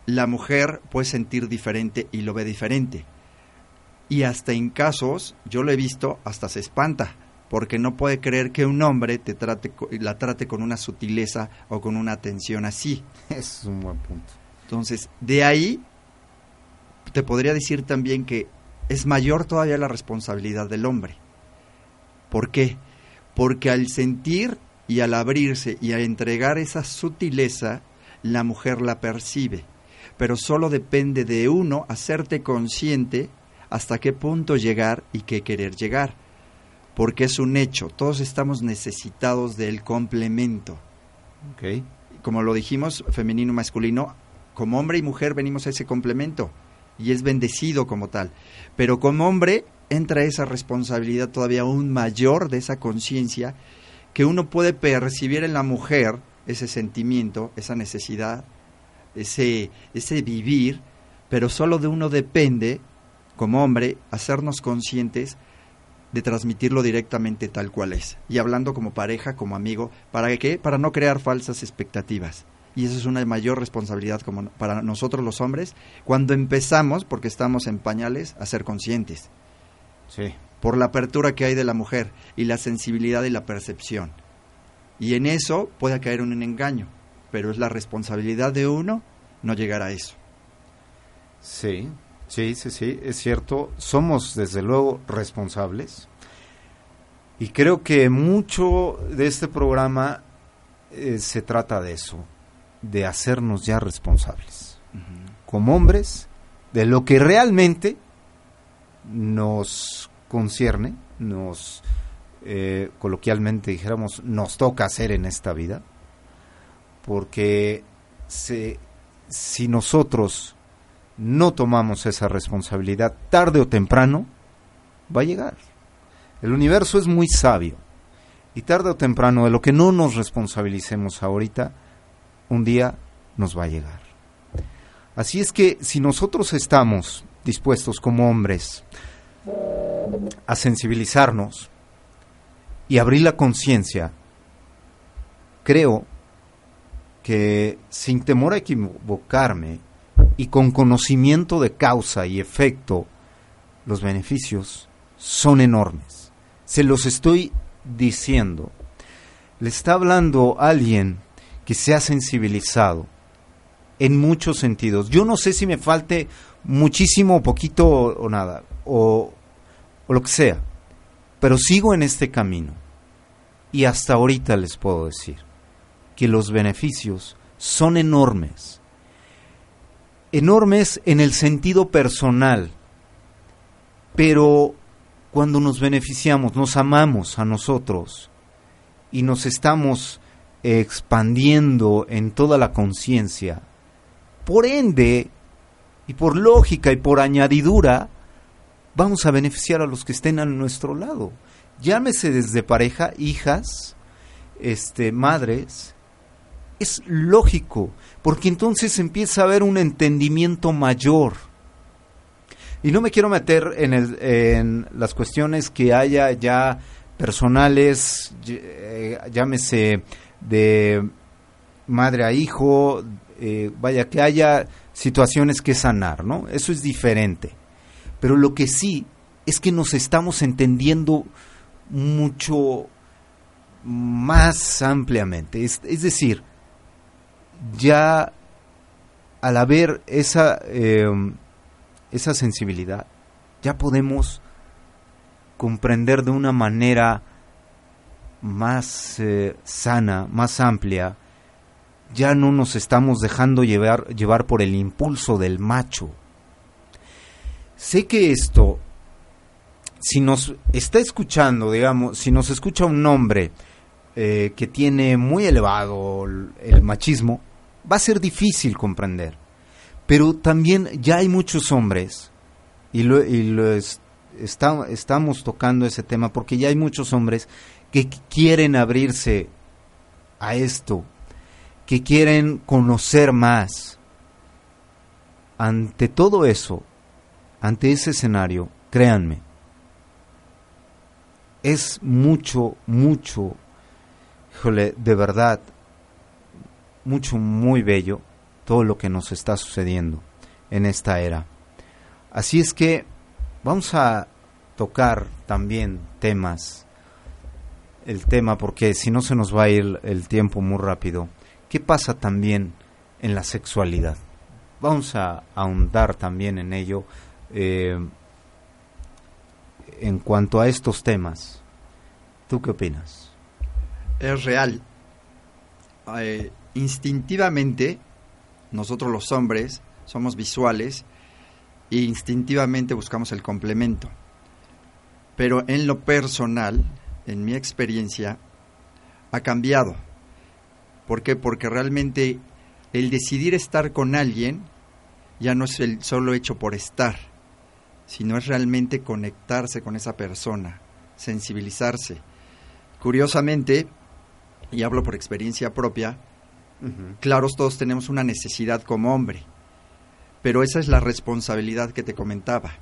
la mujer puede sentir diferente y lo ve diferente. Y hasta en casos, yo lo he visto, hasta se espanta, porque no puede creer que un hombre te trate, la trate con una sutileza o con una atención así. Es un buen punto. Entonces, de ahí te podría decir también que es mayor todavía la responsabilidad del hombre. ¿Por qué? Porque al sentir y al abrirse y a entregar esa sutileza, la mujer la percibe. Pero solo depende de uno hacerte consciente hasta qué punto llegar y qué querer llegar. Porque es un hecho, todos estamos necesitados del complemento. Ok. Como lo dijimos, femenino, masculino, como hombre y mujer venimos a ese complemento y es bendecido como tal. Pero como hombre entra esa responsabilidad todavía aún mayor de esa conciencia que uno puede percibir en la mujer ese sentimiento, esa necesidad, ese, ese vivir, pero solo de uno depende, como hombre, hacernos conscientes de transmitirlo directamente tal cual es. Y hablando como pareja, como amigo, ¿para qué? Para no crear falsas expectativas. Y eso es una mayor responsabilidad como para nosotros los hombres cuando empezamos, porque estamos en pañales, a ser conscientes. Sí. Por la apertura que hay de la mujer y la sensibilidad y la percepción. Y en eso puede caer un engaño, pero es la responsabilidad de uno no llegar a eso. Sí, sí, sí, sí, es cierto. Somos desde luego responsables. Y creo que mucho de este programa eh, se trata de eso, de hacernos ya responsables. Como hombres, de lo que realmente nos concierne, nos, eh, coloquialmente dijéramos, nos toca hacer en esta vida. Porque si nosotros no tomamos esa responsabilidad, tarde o temprano, va a llegar. El universo es muy sabio. Y tarde o temprano, de lo que no nos responsabilicemos ahorita, un día nos va a llegar. Así es que si nosotros estamos dispuestos como hombres a sensibilizarnos y abrir la conciencia, creo que sin temor a equivocarme y con conocimiento de causa y efecto, los beneficios son enormes. Se los estoy diciendo. Le está hablando alguien que se ha sensibilizado en muchos sentidos. Yo no sé si me falte muchísimo, poquito o, nada, o, o lo que sea, pero sigo en este camino. Y hasta ahorita les puedo decir que los beneficios son enormes. Enormes en el sentido personal, pero cuando nos beneficiamos, nos amamos a nosotros y nos estamos expandiendo en toda la conciencia, por ende, y por lógica y por añadidura, vamos a beneficiar a los que estén a nuestro lado. Llámese desde pareja, hijas, este, madres, es lógico, porque entonces empieza a haber un entendimiento mayor. Y no me quiero meter en, el, en las cuestiones que haya ya personales, eh, llámese de madre a hijo, eh, vaya, que haya situaciones que sanar, ¿no? Eso es diferente. Pero lo que sí es que nos estamos entendiendo mucho más ampliamente. Es, es decir, ya al haber esa, eh, esa sensibilidad, ya podemos comprender de una manera más eh, sana, más amplia, ya no nos estamos dejando llevar, llevar por el impulso del macho. Sé que esto, si nos está escuchando, digamos, si nos escucha un hombre eh, que tiene muy elevado el machismo, va a ser difícil comprender. Pero también ya hay muchos hombres, y lo, y lo estamos tocando ese tema, porque ya hay muchos hombres que quieren abrirse a esto, que quieren conocer más. Ante todo eso, ante ese escenario, créanme, es mucho, mucho, híjole, de verdad, mucho, muy bello todo lo que nos está sucediendo en esta era. Así es que vamos a tocar también temas, el tema, porque si no se nos va a ir el tiempo muy rápido. ¿Qué pasa también en la sexualidad? Vamos a ahondar también en ello eh, en cuanto a estos temas. ¿Tú qué opinas? es real. Eh, instintivamente, nosotros los hombres somos visuales e instintivamente buscamos el complemento. Pero en lo personal, en mi experiencia, ha cambiado. ¿Por qué? Porque realmente el decidir estar con alguien ya no es el solo hecho por estar, sino es realmente conectarse con esa persona, sensibilizarse. Curiosamente, y hablo por experiencia propia, claros todos tenemos una necesidad como hombre, pero esa es la responsabilidad que te comentaba.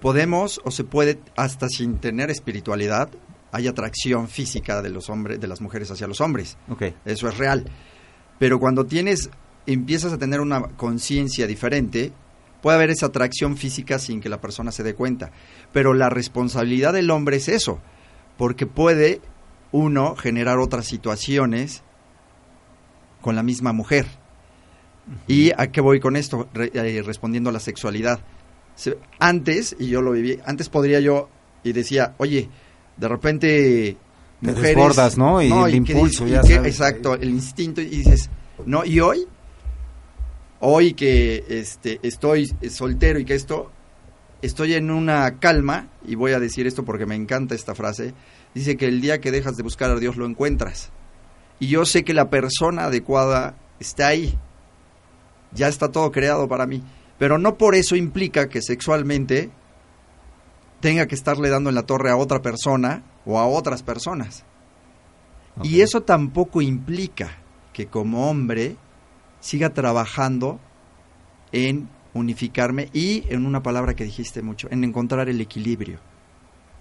Podemos o se puede hasta sin tener espiritualidad, hay atracción física de los hombres, de las mujeres hacia los hombres. Eso es real. Pero cuando tienes empiezas a tener una conciencia diferente, puede haber esa atracción física sin que la persona se dé cuenta. Pero la responsabilidad del hombre es eso, porque puede uno generar otras situaciones con la misma mujer. ¿Y a qué voy con esto? Eh, respondiendo a la sexualidad. Antes, y yo lo viví, antes podría yo, y decía, oye, de repente... Te mujeres, ¿no? Y el impulso, ya Exacto, el instinto, y dices, no, y hoy hoy que este, estoy soltero y que esto, estoy en una calma, y voy a decir esto porque me encanta esta frase, dice que el día que dejas de buscar a Dios lo encuentras. Y yo sé que la persona adecuada está ahí. Ya está todo creado para mí. Pero no por eso implica que sexualmente tenga que estarle dando en la torre a otra persona o a otras personas. Y eso tampoco implica que como hombre siga trabajando en unificarme y en una palabra que dijiste mucho, en encontrar el equilibrio.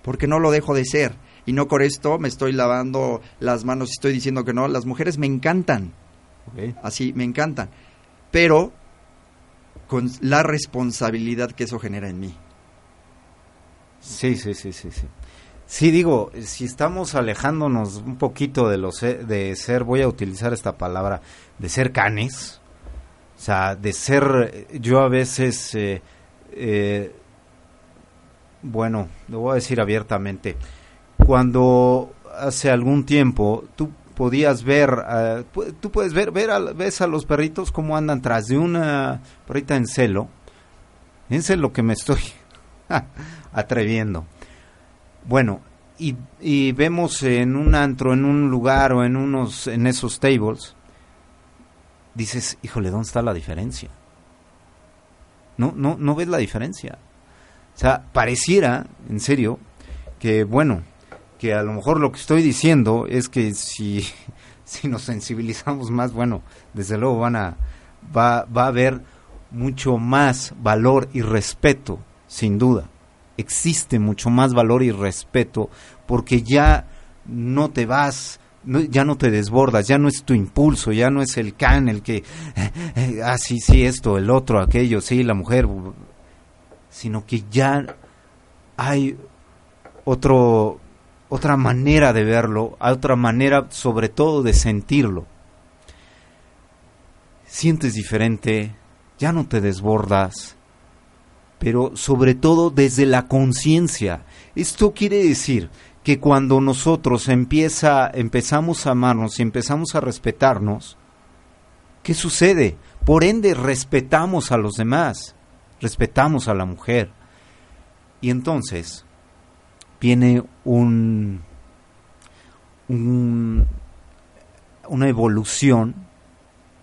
Porque no lo dejo de ser. Y no con esto me estoy lavando las manos y estoy diciendo que no. Las mujeres me encantan. Así, me encantan. Pero con la responsabilidad que eso genera en mí. Sí, sí, sí, sí, sí. Sí, digo, si estamos alejándonos un poquito de, los, de ser, voy a utilizar esta palabra, de ser canes, o sea, de ser, yo a veces, eh, eh, bueno, lo voy a decir abiertamente, cuando hace algún tiempo tú podías ver, uh, tú puedes ver, ver a, ves a los perritos cómo andan tras de una perrita en celo, fíjense lo que me estoy atreviendo bueno, y, y, vemos en un antro, en un lugar o en unos, en esos tables, dices, híjole, ¿dónde está la diferencia? No, no, no ves la diferencia. O sea, pareciera, en serio, que bueno, que a lo mejor lo que estoy diciendo es que si, si nos sensibilizamos más, bueno, desde luego van a, va, va a haber mucho más valor y respeto, sin duda. Existe mucho más valor y respeto porque ya no te vas, ya no te desbordas, ya no es tu impulso, ya no es el can el que, ah, sí, sí, esto, el otro, aquello, sí, la mujer, sino que ya hay otro, otra manera de verlo, otra manera sobre todo de sentirlo. Sientes diferente, ya no te desbordas, pero sobre todo desde la conciencia. Esto quiere decir que cuando nosotros empieza, empezamos a amarnos y empezamos a respetarnos, ¿qué sucede? Por ende, respetamos a los demás, respetamos a la mujer. Y entonces viene un, un una evolución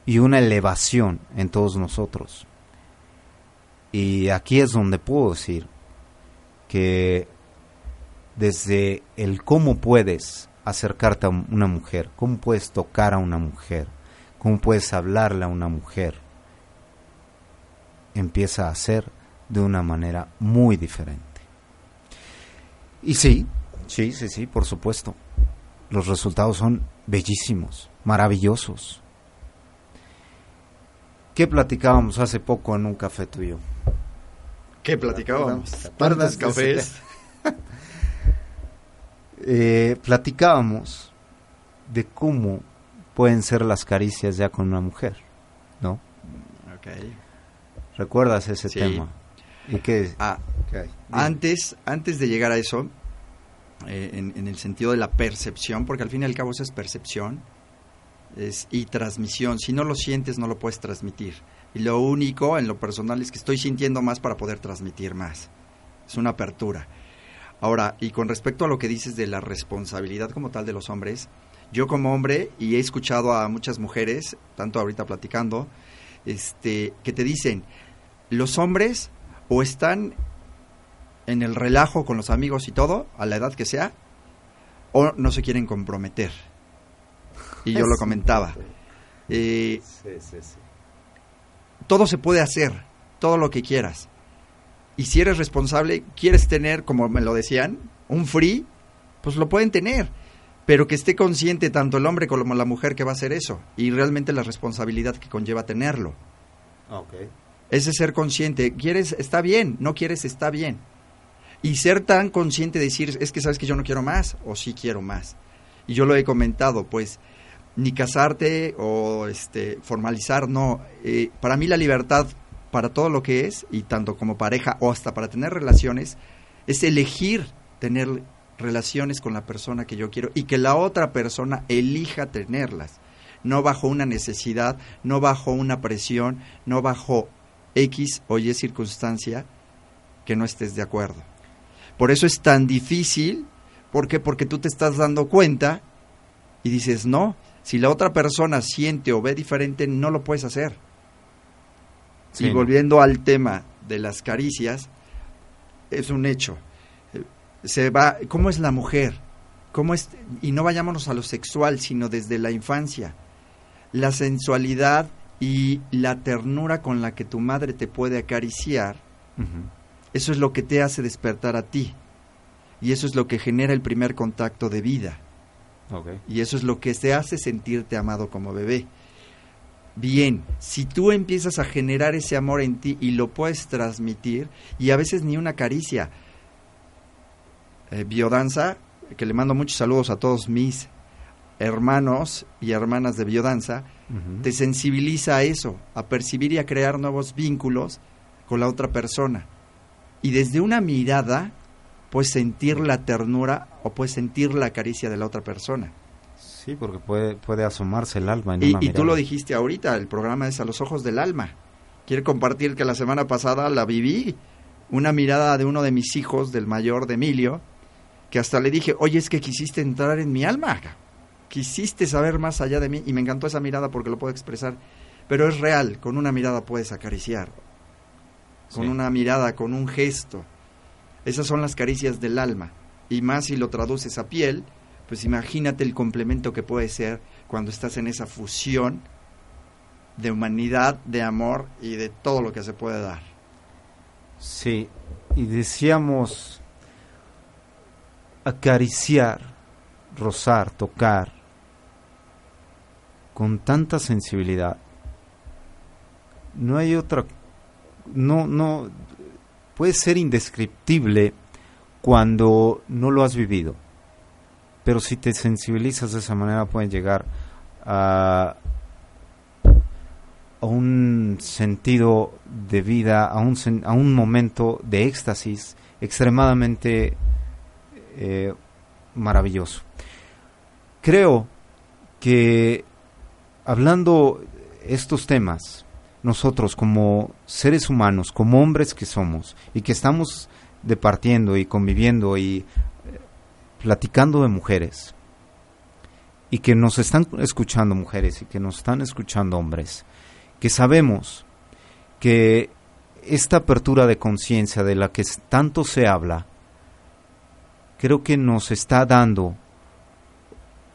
y una elevación en todos nosotros. Y aquí es donde puedo decir que desde el cómo puedes acercarte a una mujer, cómo puedes tocar a una mujer, cómo puedes hablarle a una mujer, empieza a ser de una manera muy diferente. Y sí, sí, sí, sí, por supuesto. Los resultados son bellísimos, maravillosos. ¿Qué platicábamos hace poco en un café tuyo? ¿Qué platicábamos? Pardas cafés. eh, platicábamos de cómo pueden ser las caricias ya con una mujer, ¿no? ¿Recuerdas ese tema? ¿Y qué? Ah, antes, antes de llegar a eso, eh, en, en, el sentido de la percepción, porque al fin y al cabo eso es percepción es, y transmisión. Si no lo sientes, no lo puedes transmitir. Y lo único en lo personal es que estoy sintiendo más para poder transmitir más. Es una apertura. Ahora, y con respecto a lo que dices de la responsabilidad como tal de los hombres, yo como hombre, y he escuchado a muchas mujeres, tanto ahorita platicando, este, que te dicen, los hombres o están en el relajo con los amigos y todo, a la edad que sea, o no se quieren comprometer. Y yo lo comentaba. Eh, todo se puede hacer, todo lo que quieras. Y si eres responsable, quieres tener, como me lo decían, un free, pues lo pueden tener. Pero que esté consciente tanto el hombre como la mujer que va a hacer eso. Y realmente la responsabilidad que conlleva tenerlo. Okay. Ese ser consciente. ¿Quieres? Está bien. No quieres? Está bien. Y ser tan consciente de decir, es que sabes que yo no quiero más o sí quiero más. Y yo lo he comentado, pues ni casarte o este formalizar, no. Eh, para mí la libertad para todo lo que es, y tanto como pareja o hasta para tener relaciones, es elegir tener relaciones con la persona que yo quiero y que la otra persona elija tenerlas, no bajo una necesidad, no bajo una presión, no bajo X o Y circunstancia que no estés de acuerdo. Por eso es tan difícil, ¿por qué? Porque tú te estás dando cuenta y dices, no, si la otra persona siente o ve diferente, no lo puedes hacer. y volviendo al tema de las caricias, es un hecho. Se va, ¿cómo es la mujer? ¿Cómo es? Y no vayámonos a lo sexual, sino desde la infancia. La sensualidad y la ternura con la que tu madre te puede acariciar, eso es lo que te hace despertar a ti. Y eso es lo que genera el primer contacto de vida. Y eso es lo que te hace sentirte amado como bebé. Bien, si tú empiezas a generar ese amor en ti y lo puedes transmitir, y a veces ni una caricia. Eh, biodanza, que le mando muchos saludos a todos mis hermanos y hermanas de biodanza, te sensibiliza a eso, a percibir y a crear nuevos vínculos con la otra persona. Y desde una mirada puedes sentir la ternura o puedes sentir la caricia de la otra persona. Sí, porque puede, puede asomarse el alma. En y, una y tú lo dijiste ahorita, el programa es a los ojos del alma. Quiero compartir que la semana pasada la viví, una mirada de uno de mis hijos, del mayor de Emilio, que hasta le dije, oye, es que quisiste entrar en mi alma, quisiste saber más allá de mí, y me encantó esa mirada porque lo puedo expresar, pero es real, con una mirada puedes acariciar, con una mirada, con un gesto. Esas son las caricias del alma, y más si lo traduces a piel, pues imagínate el complemento que puede ser cuando estás en esa fusión de humanidad, de amor y de todo lo que se puede dar. Sí, y decíamos acariciar, rozar, tocar, con tanta sensibilidad. No hay otra, no, no, puede ser indescriptible cuando no lo has vivido pero si te sensibilizas de esa manera pueden llegar a, a un sentido de vida, a un, a un momento de éxtasis extremadamente eh, maravilloso. Creo que hablando estos temas, nosotros como seres humanos, como hombres que somos y que estamos departiendo y conviviendo y platicando de mujeres y que nos están escuchando mujeres y que nos están escuchando hombres, que sabemos que esta apertura de conciencia de la que tanto se habla, creo que nos está dando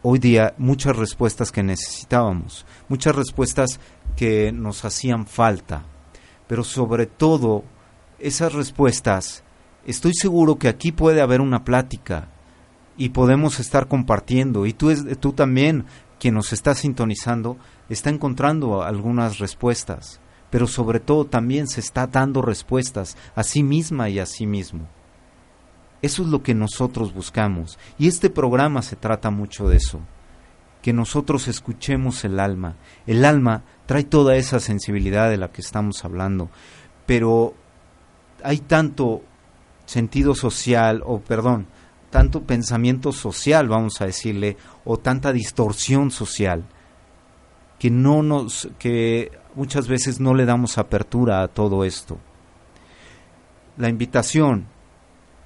hoy día muchas respuestas que necesitábamos, muchas respuestas que nos hacían falta, pero sobre todo esas respuestas, estoy seguro que aquí puede haber una plática y podemos estar compartiendo. Y tú, tú también, quien nos está sintonizando, está encontrando algunas respuestas, pero sobre todo también se está dando respuestas a sí misma y a sí mismo. Eso es lo que nosotros buscamos. Y este programa se trata mucho de eso. Que nosotros escuchemos el alma. El alma trae toda esa sensibilidad de la que estamos hablando. Pero hay tanto sentido social, o perdón, tanto pensamiento social, vamos a decirle, o tanta distorsión social, que no nos, que muchas veces no le damos apertura a todo esto. La invitación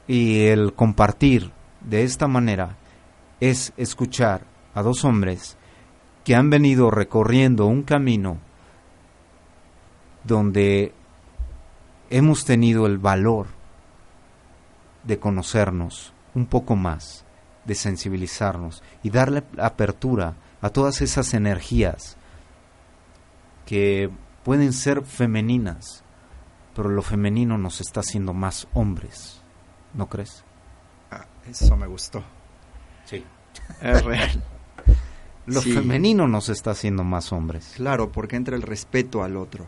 y el compartir de esta manera es escuchar a dos hombres que han venido recorriendo un camino donde hemos tenido el valor de conocernos un poco más, de sensibilizarnos y darle apertura a todas esas energías que pueden ser femeninas, pero lo femenino nos está haciendo más hombres, ¿no crees? Ah, eso me gustó. Sí. Es real. Lo Sí. femenino nos está haciendo más hombres. Claro, porque entra el respeto al otro.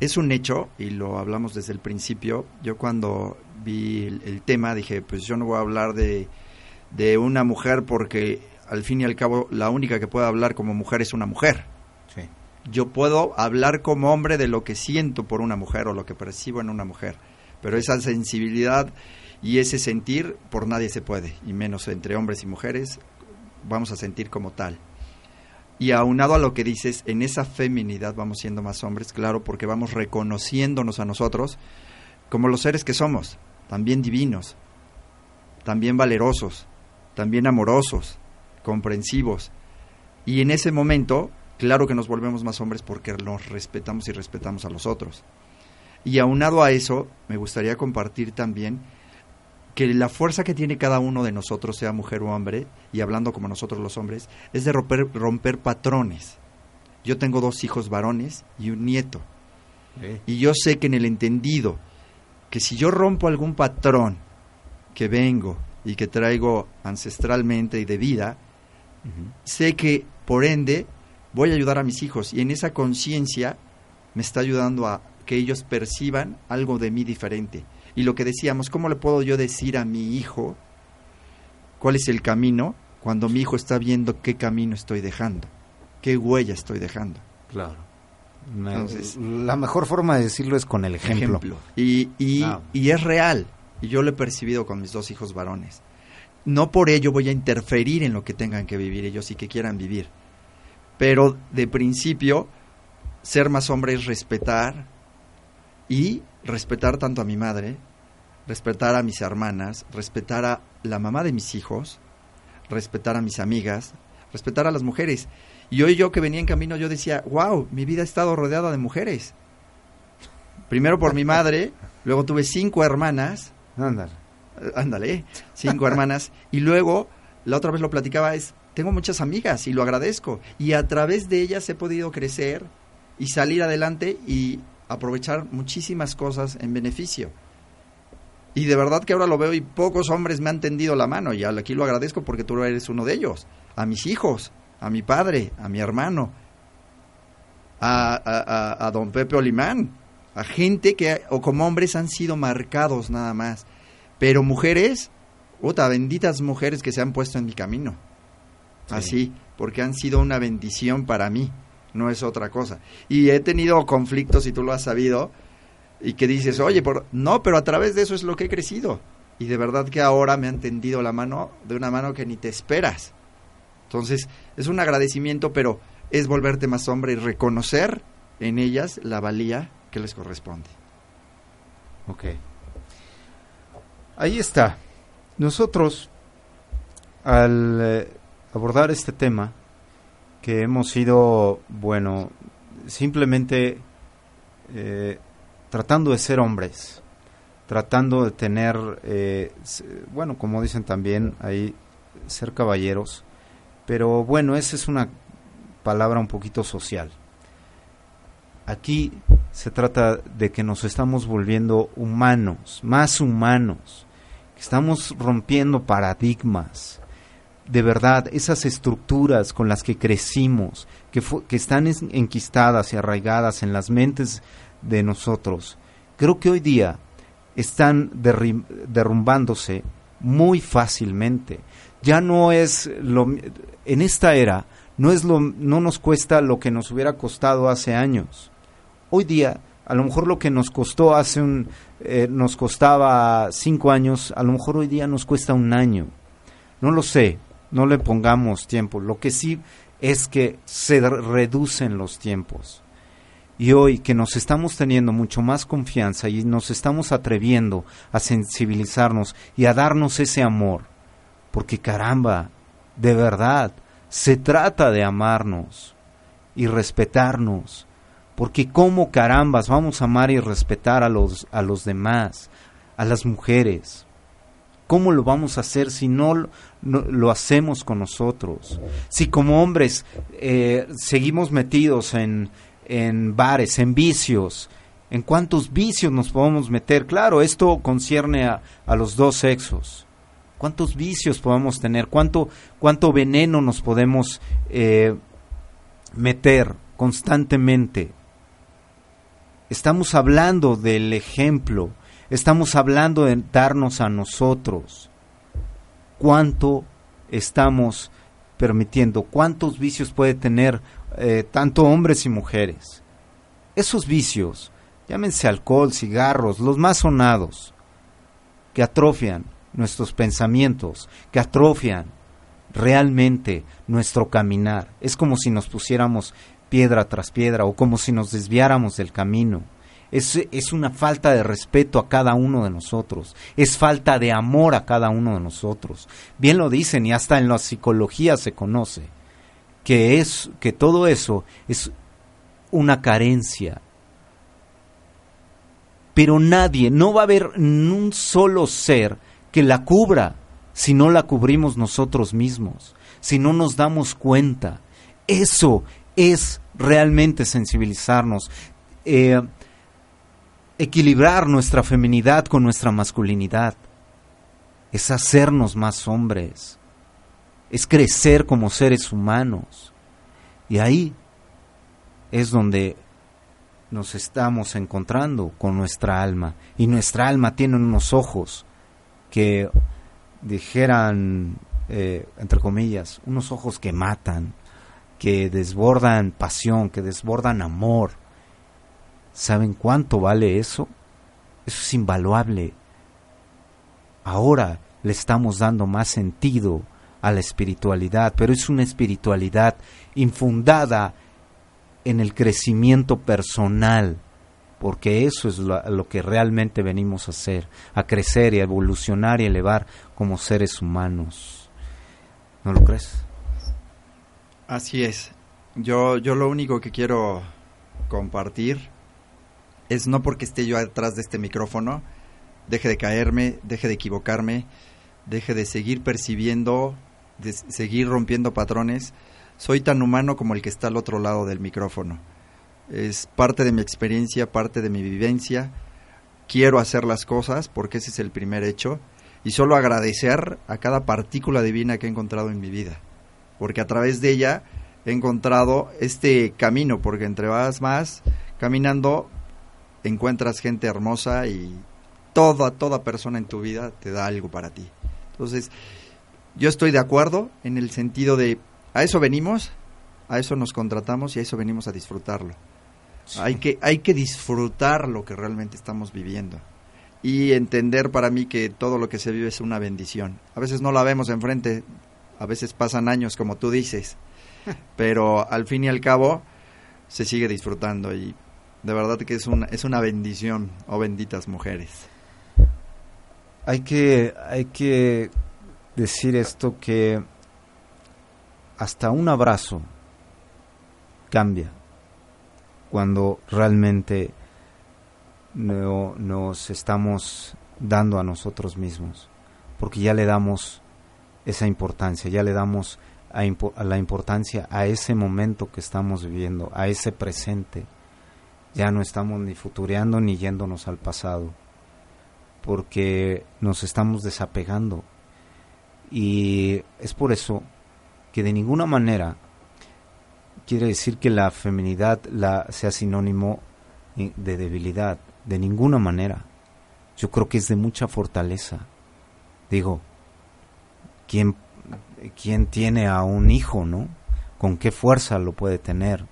Es un hecho, y lo hablamos desde el principio, yo cuando vi el, el tema dije, pues yo no voy a hablar de, de una mujer porque al fin y al cabo la única que puede hablar como mujer es una mujer. Sí. Yo puedo hablar como hombre de lo que siento por una mujer o lo que percibo en una mujer, pero esa sensibilidad y ese sentir por nadie se puede, y menos entre hombres y mujeres vamos a sentir como tal. Y aunado a lo que dices, en esa feminidad vamos siendo más hombres, claro, porque vamos reconociéndonos a nosotros como los seres que somos, también divinos, también valerosos, también amorosos, comprensivos. Y en ese momento, claro que nos volvemos más hombres porque nos respetamos y respetamos a los otros. Y aunado a eso, me gustaría compartir también que la fuerza que tiene cada uno de nosotros, sea mujer o hombre, y hablando como nosotros los hombres, es de romper, romper patrones. Yo tengo dos hijos varones y un nieto. Y yo sé que en el entendido, que si yo rompo algún patrón que vengo y que traigo ancestralmente y de vida, sé que por ende voy a ayudar a mis hijos y en esa conciencia me está ayudando a que ellos perciban algo de mí diferente. Y lo que decíamos, ¿cómo le puedo yo decir a mi hijo cuál es el camino cuando mi hijo está viendo qué camino estoy dejando? ¿Qué huella estoy dejando? Claro. Me- Entonces- la mejor forma de decirlo es con el ejemplo. Y, y, Ah. y es real. Y yo lo he percibido con mis dos hijos varones. No por ello voy a interferir en lo que tengan que vivir ellos y que quieran vivir. Pero de principio, ser más hombre es respetar y respetar tanto a mi madre, respetar a mis hermanas, respetar a la mamá de mis hijos, respetar a mis amigas, respetar a las mujeres. Y hoy yo que venía en camino yo decía, wow, mi vida ha estado rodeada de mujeres. Primero por mi madre, luego tuve cinco hermanas, Ándale. eh, ándale, cinco hermanas, y luego, la otra vez lo platicaba, es, tengo muchas amigas y lo agradezco, y a través de ellas he podido crecer y salir adelante y aprovechar muchísimas cosas en beneficio. Y de verdad que ahora lo veo y pocos hombres me han tendido la mano, y aquí lo agradezco porque tú eres uno de ellos, a mis hijos, a mi padre, a mi hermano, a, a- a- a don Pepe Olimán, a gente que, o como hombres, han sido marcados nada más. Pero mujeres, benditas mujeres que se han puesto en mi camino. Sí. Así, porque han sido una bendición para mí, no es otra cosa. Y he tenido conflictos, y tú lo has sabido, y que dices, oye, por... no, pero a través de eso es lo que he crecido. Y de verdad que ahora me han tendido la mano de una mano que ni te esperas. Entonces, es un agradecimiento, pero es volverte más hombre y reconocer en ellas la valía que les corresponde. Ok. Ahí está. Nosotros, al eh, abordar este tema, que hemos ido, bueno, simplemente eh, tratando de ser hombres, tratando de tener, eh, bueno, como dicen también ahí, ser caballeros, pero bueno, esa es una palabra un poquito social. Aquí se trata de que nos estamos volviendo humanos, más humanos, que estamos rompiendo paradigmas. De verdad, esas estructuras con las que crecimos, que, que están es- enquistadas y arraigadas en las mentes de nosotros, creo que hoy día están derrumbándose muy fácilmente. Ya no es lo en esta era no es lo no nos cuesta lo que nos hubiera costado hace años. Hoy día a lo mejor lo que nos costó hace un eh, nos costaba cinco años, a lo mejor hoy día nos cuesta un año No lo sé, no le pongamos tiempo. Lo que sí es que se reducen los tiempos. Y hoy que nos estamos teniendo mucho más confianza y nos estamos atreviendo a sensibilizarnos y a darnos ese amor, porque caramba, de verdad, se trata de amarnos y respetarnos, porque como carambas vamos a amar y respetar a los, a los demás, a las mujeres. ¿Cómo lo vamos a hacer si no, lo hacemos con nosotros? Si como hombres eh, seguimos metidos en, en bares, en vicios, en cuántos vicios nos podemos meter. Claro, esto concierne a, a los dos sexos cuántos vicios podemos tener, cuánto, cuánto veneno nos podemos eh, meter constantemente. Estamos hablando del ejemplo, estamos hablando de darnos a nosotros. ¿Cuánto estamos permitiendo? ¿Cuántos vicios puede tener eh, tanto hombres y mujeres? Esos vicios, llámense alcohol, cigarros, los más sonados, que atrofian, nuestros pensamientos, que atrofian realmente nuestro caminar. Es como si nos pusiéramos piedra tras piedra o como si nos desviáramos del camino. Es, es, una falta de respeto a cada uno de nosotros, es falta de amor a cada uno de nosotros. Bien lo dicen y hasta en la psicología se conoce que es que todo eso es una carencia. Pero nadie, no va a haber un solo ser que la cubra si no la cubrimos nosotros mismos, si no nos damos cuenta. Eso es realmente sensibilizarnos, eh, equilibrar nuestra feminidad con nuestra masculinidad, es hacernos más hombres, es crecer como seres humanos. Y ahí es donde nos estamos encontrando con nuestra alma. Y nuestra alma tiene unos ojos que dijeran, eh, entre comillas, unos ojos que matan, que desbordan pasión, que desbordan amor. ¿Saben cuánto vale eso? Eso es invaluable. Ahora le estamos dando más sentido a la espiritualidad, pero es una espiritualidad infundada en el crecimiento personal, porque eso es lo, que realmente venimos a hacer, a crecer y a evolucionar y elevar como seres humanos. ¿No lo crees? Así es. Yo, yo lo único que quiero compartir es no porque esté yo atrás de este micrófono, deje de caerme, deje de equivocarme, deje de seguir percibiendo, de seguir rompiendo patrones. Soy tan humano como el que está al otro lado del micrófono es parte de mi experiencia, parte de mi vivencia. Quiero hacer las cosas porque ese es el primer hecho y solo agradecer a cada partícula divina que he encontrado en mi vida, porque a través de ella he encontrado este camino, porque entre vas más caminando encuentras gente hermosa y toda toda persona en tu vida te da algo para ti. Entonces, yo estoy de acuerdo en el sentido de a eso venimos, a eso nos contratamos y a eso venimos a disfrutarlo. Hay, que, hay que disfrutar lo que realmente estamos viviendo y entender para mí que todo lo que se vive es una bendición. A veces no la vemos enfrente, a veces pasan años como tú dices, pero al fin y al cabo se sigue disfrutando y de verdad que es una, es una bendición, oh benditas mujeres. Hay que, hay que decir esto que hasta un abrazo cambia cuando realmente no, nos estamos dando a nosotros mismos, porque ya le damos esa importancia, ya le damos a, la importancia a ese momento que estamos viviendo, a ese presente. Ya no estamos ni futureando ni yéndonos al pasado, porque nos estamos desapegando. Y es por eso que de ninguna manera quiere decir que la feminidad la, sea sinónimo de debilidad, de ninguna manera. Yo creo que es de mucha fortaleza. Digo, ¿quién, quién tiene a un hijo, no? ¿Con qué fuerza lo puede tener?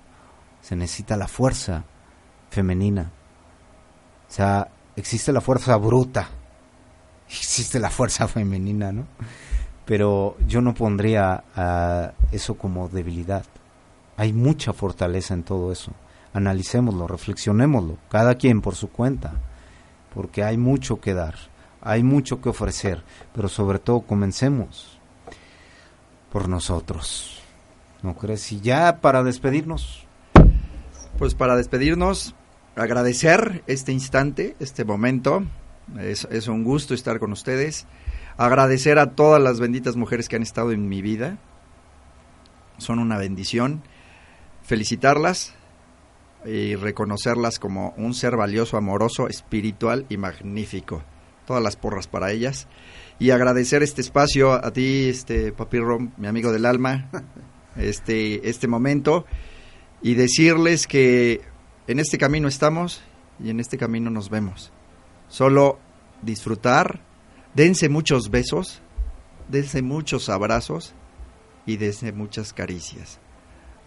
Se necesita la fuerza femenina. O sea, existe la fuerza bruta, existe la fuerza femenina, ¿no? pero yo no pondría eso como debilidad. Hay mucha fortaleza en todo eso. Analicémoslo, reflexionémoslo, cada quien por su cuenta, porque hay mucho que dar, hay mucho que ofrecer, pero sobre todo comencemos por nosotros. ¿No crees? Y ya para despedirnos. Pues para despedirnos, agradecer este instante, este momento. Es, es, un gusto estar con ustedes. Agradecer a todas las benditas mujeres que han estado en mi vida. Son una bendición. Felicitarlas y reconocerlas como un ser valioso, amoroso, espiritual y magnífico. Todas las porras para ellas. Y agradecer este espacio a ti, este Papirro, mi amigo del alma, este, este momento. Y decirles que en este camino estamos y en este camino nos vemos. Solo disfrutar, dense muchos besos, dense muchos abrazos y dense muchas caricias.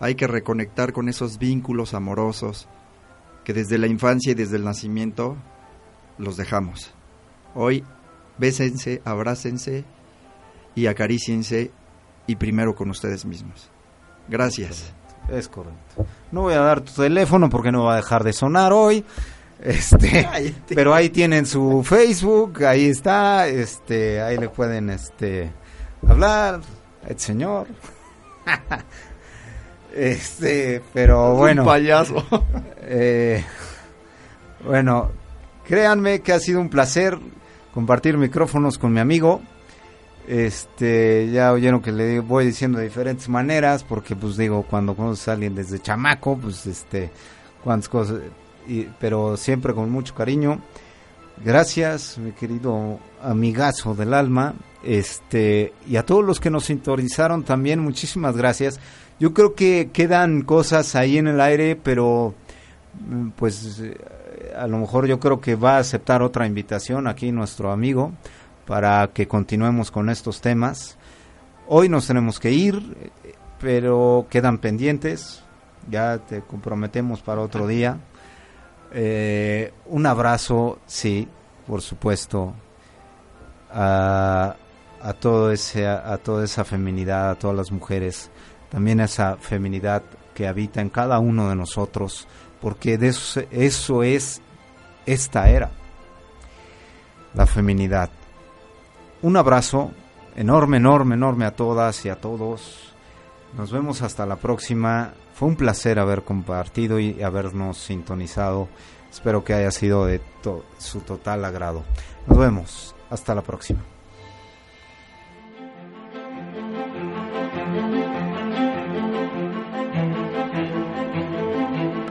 Hay que reconectar con esos vínculos amorosos que desde la infancia y desde el nacimiento los dejamos. Hoy bésense, abrácense y acariciense y primero con ustedes mismos. Gracias. Es correcto. No voy a dar tu teléfono porque no va a dejar de sonar hoy. Este, pero ahí tienen su Facebook, ahí está, este, ahí le pueden este hablar, el señor. este, pero bueno. Un payaso. Eh, bueno, créanme que ha sido un placer compartir micrófonos con mi amigo. Este, ya oyeron que le voy diciendo de diferentes maneras, porque pues digo, cuando conoces a alguien desde chamaco, pues este, cuántas cosas, y, pero siempre con mucho cariño. Gracias, mi querido amigazo del alma, este, y a todos los que nos sintonizaron también, muchísimas gracias. Yo creo que quedan cosas ahí en el aire, pero pues a lo mejor yo creo que va a aceptar otra invitación aquí nuestro amigo para que continuemos con estos temas. Hoy nos tenemos que ir, pero quedan pendientes, ya te comprometemos para otro día. Eh, un abrazo, sí, por supuesto, a, todo ese, a toda esa feminidad, a todas las mujeres, también esa feminidad que habita en cada uno de nosotros, porque de eso, eso es esta era, la feminidad. Un abrazo enorme, enorme, enorme a todas y a todos. Nos vemos hasta la próxima. Fue un placer haber compartido y habernos sintonizado. Espero que haya sido de su total agrado. Nos vemos. Hasta la próxima.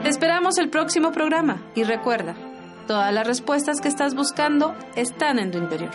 Te esperamos el próximo programa y recuerda, todas las respuestas que estás buscando están en tu interior.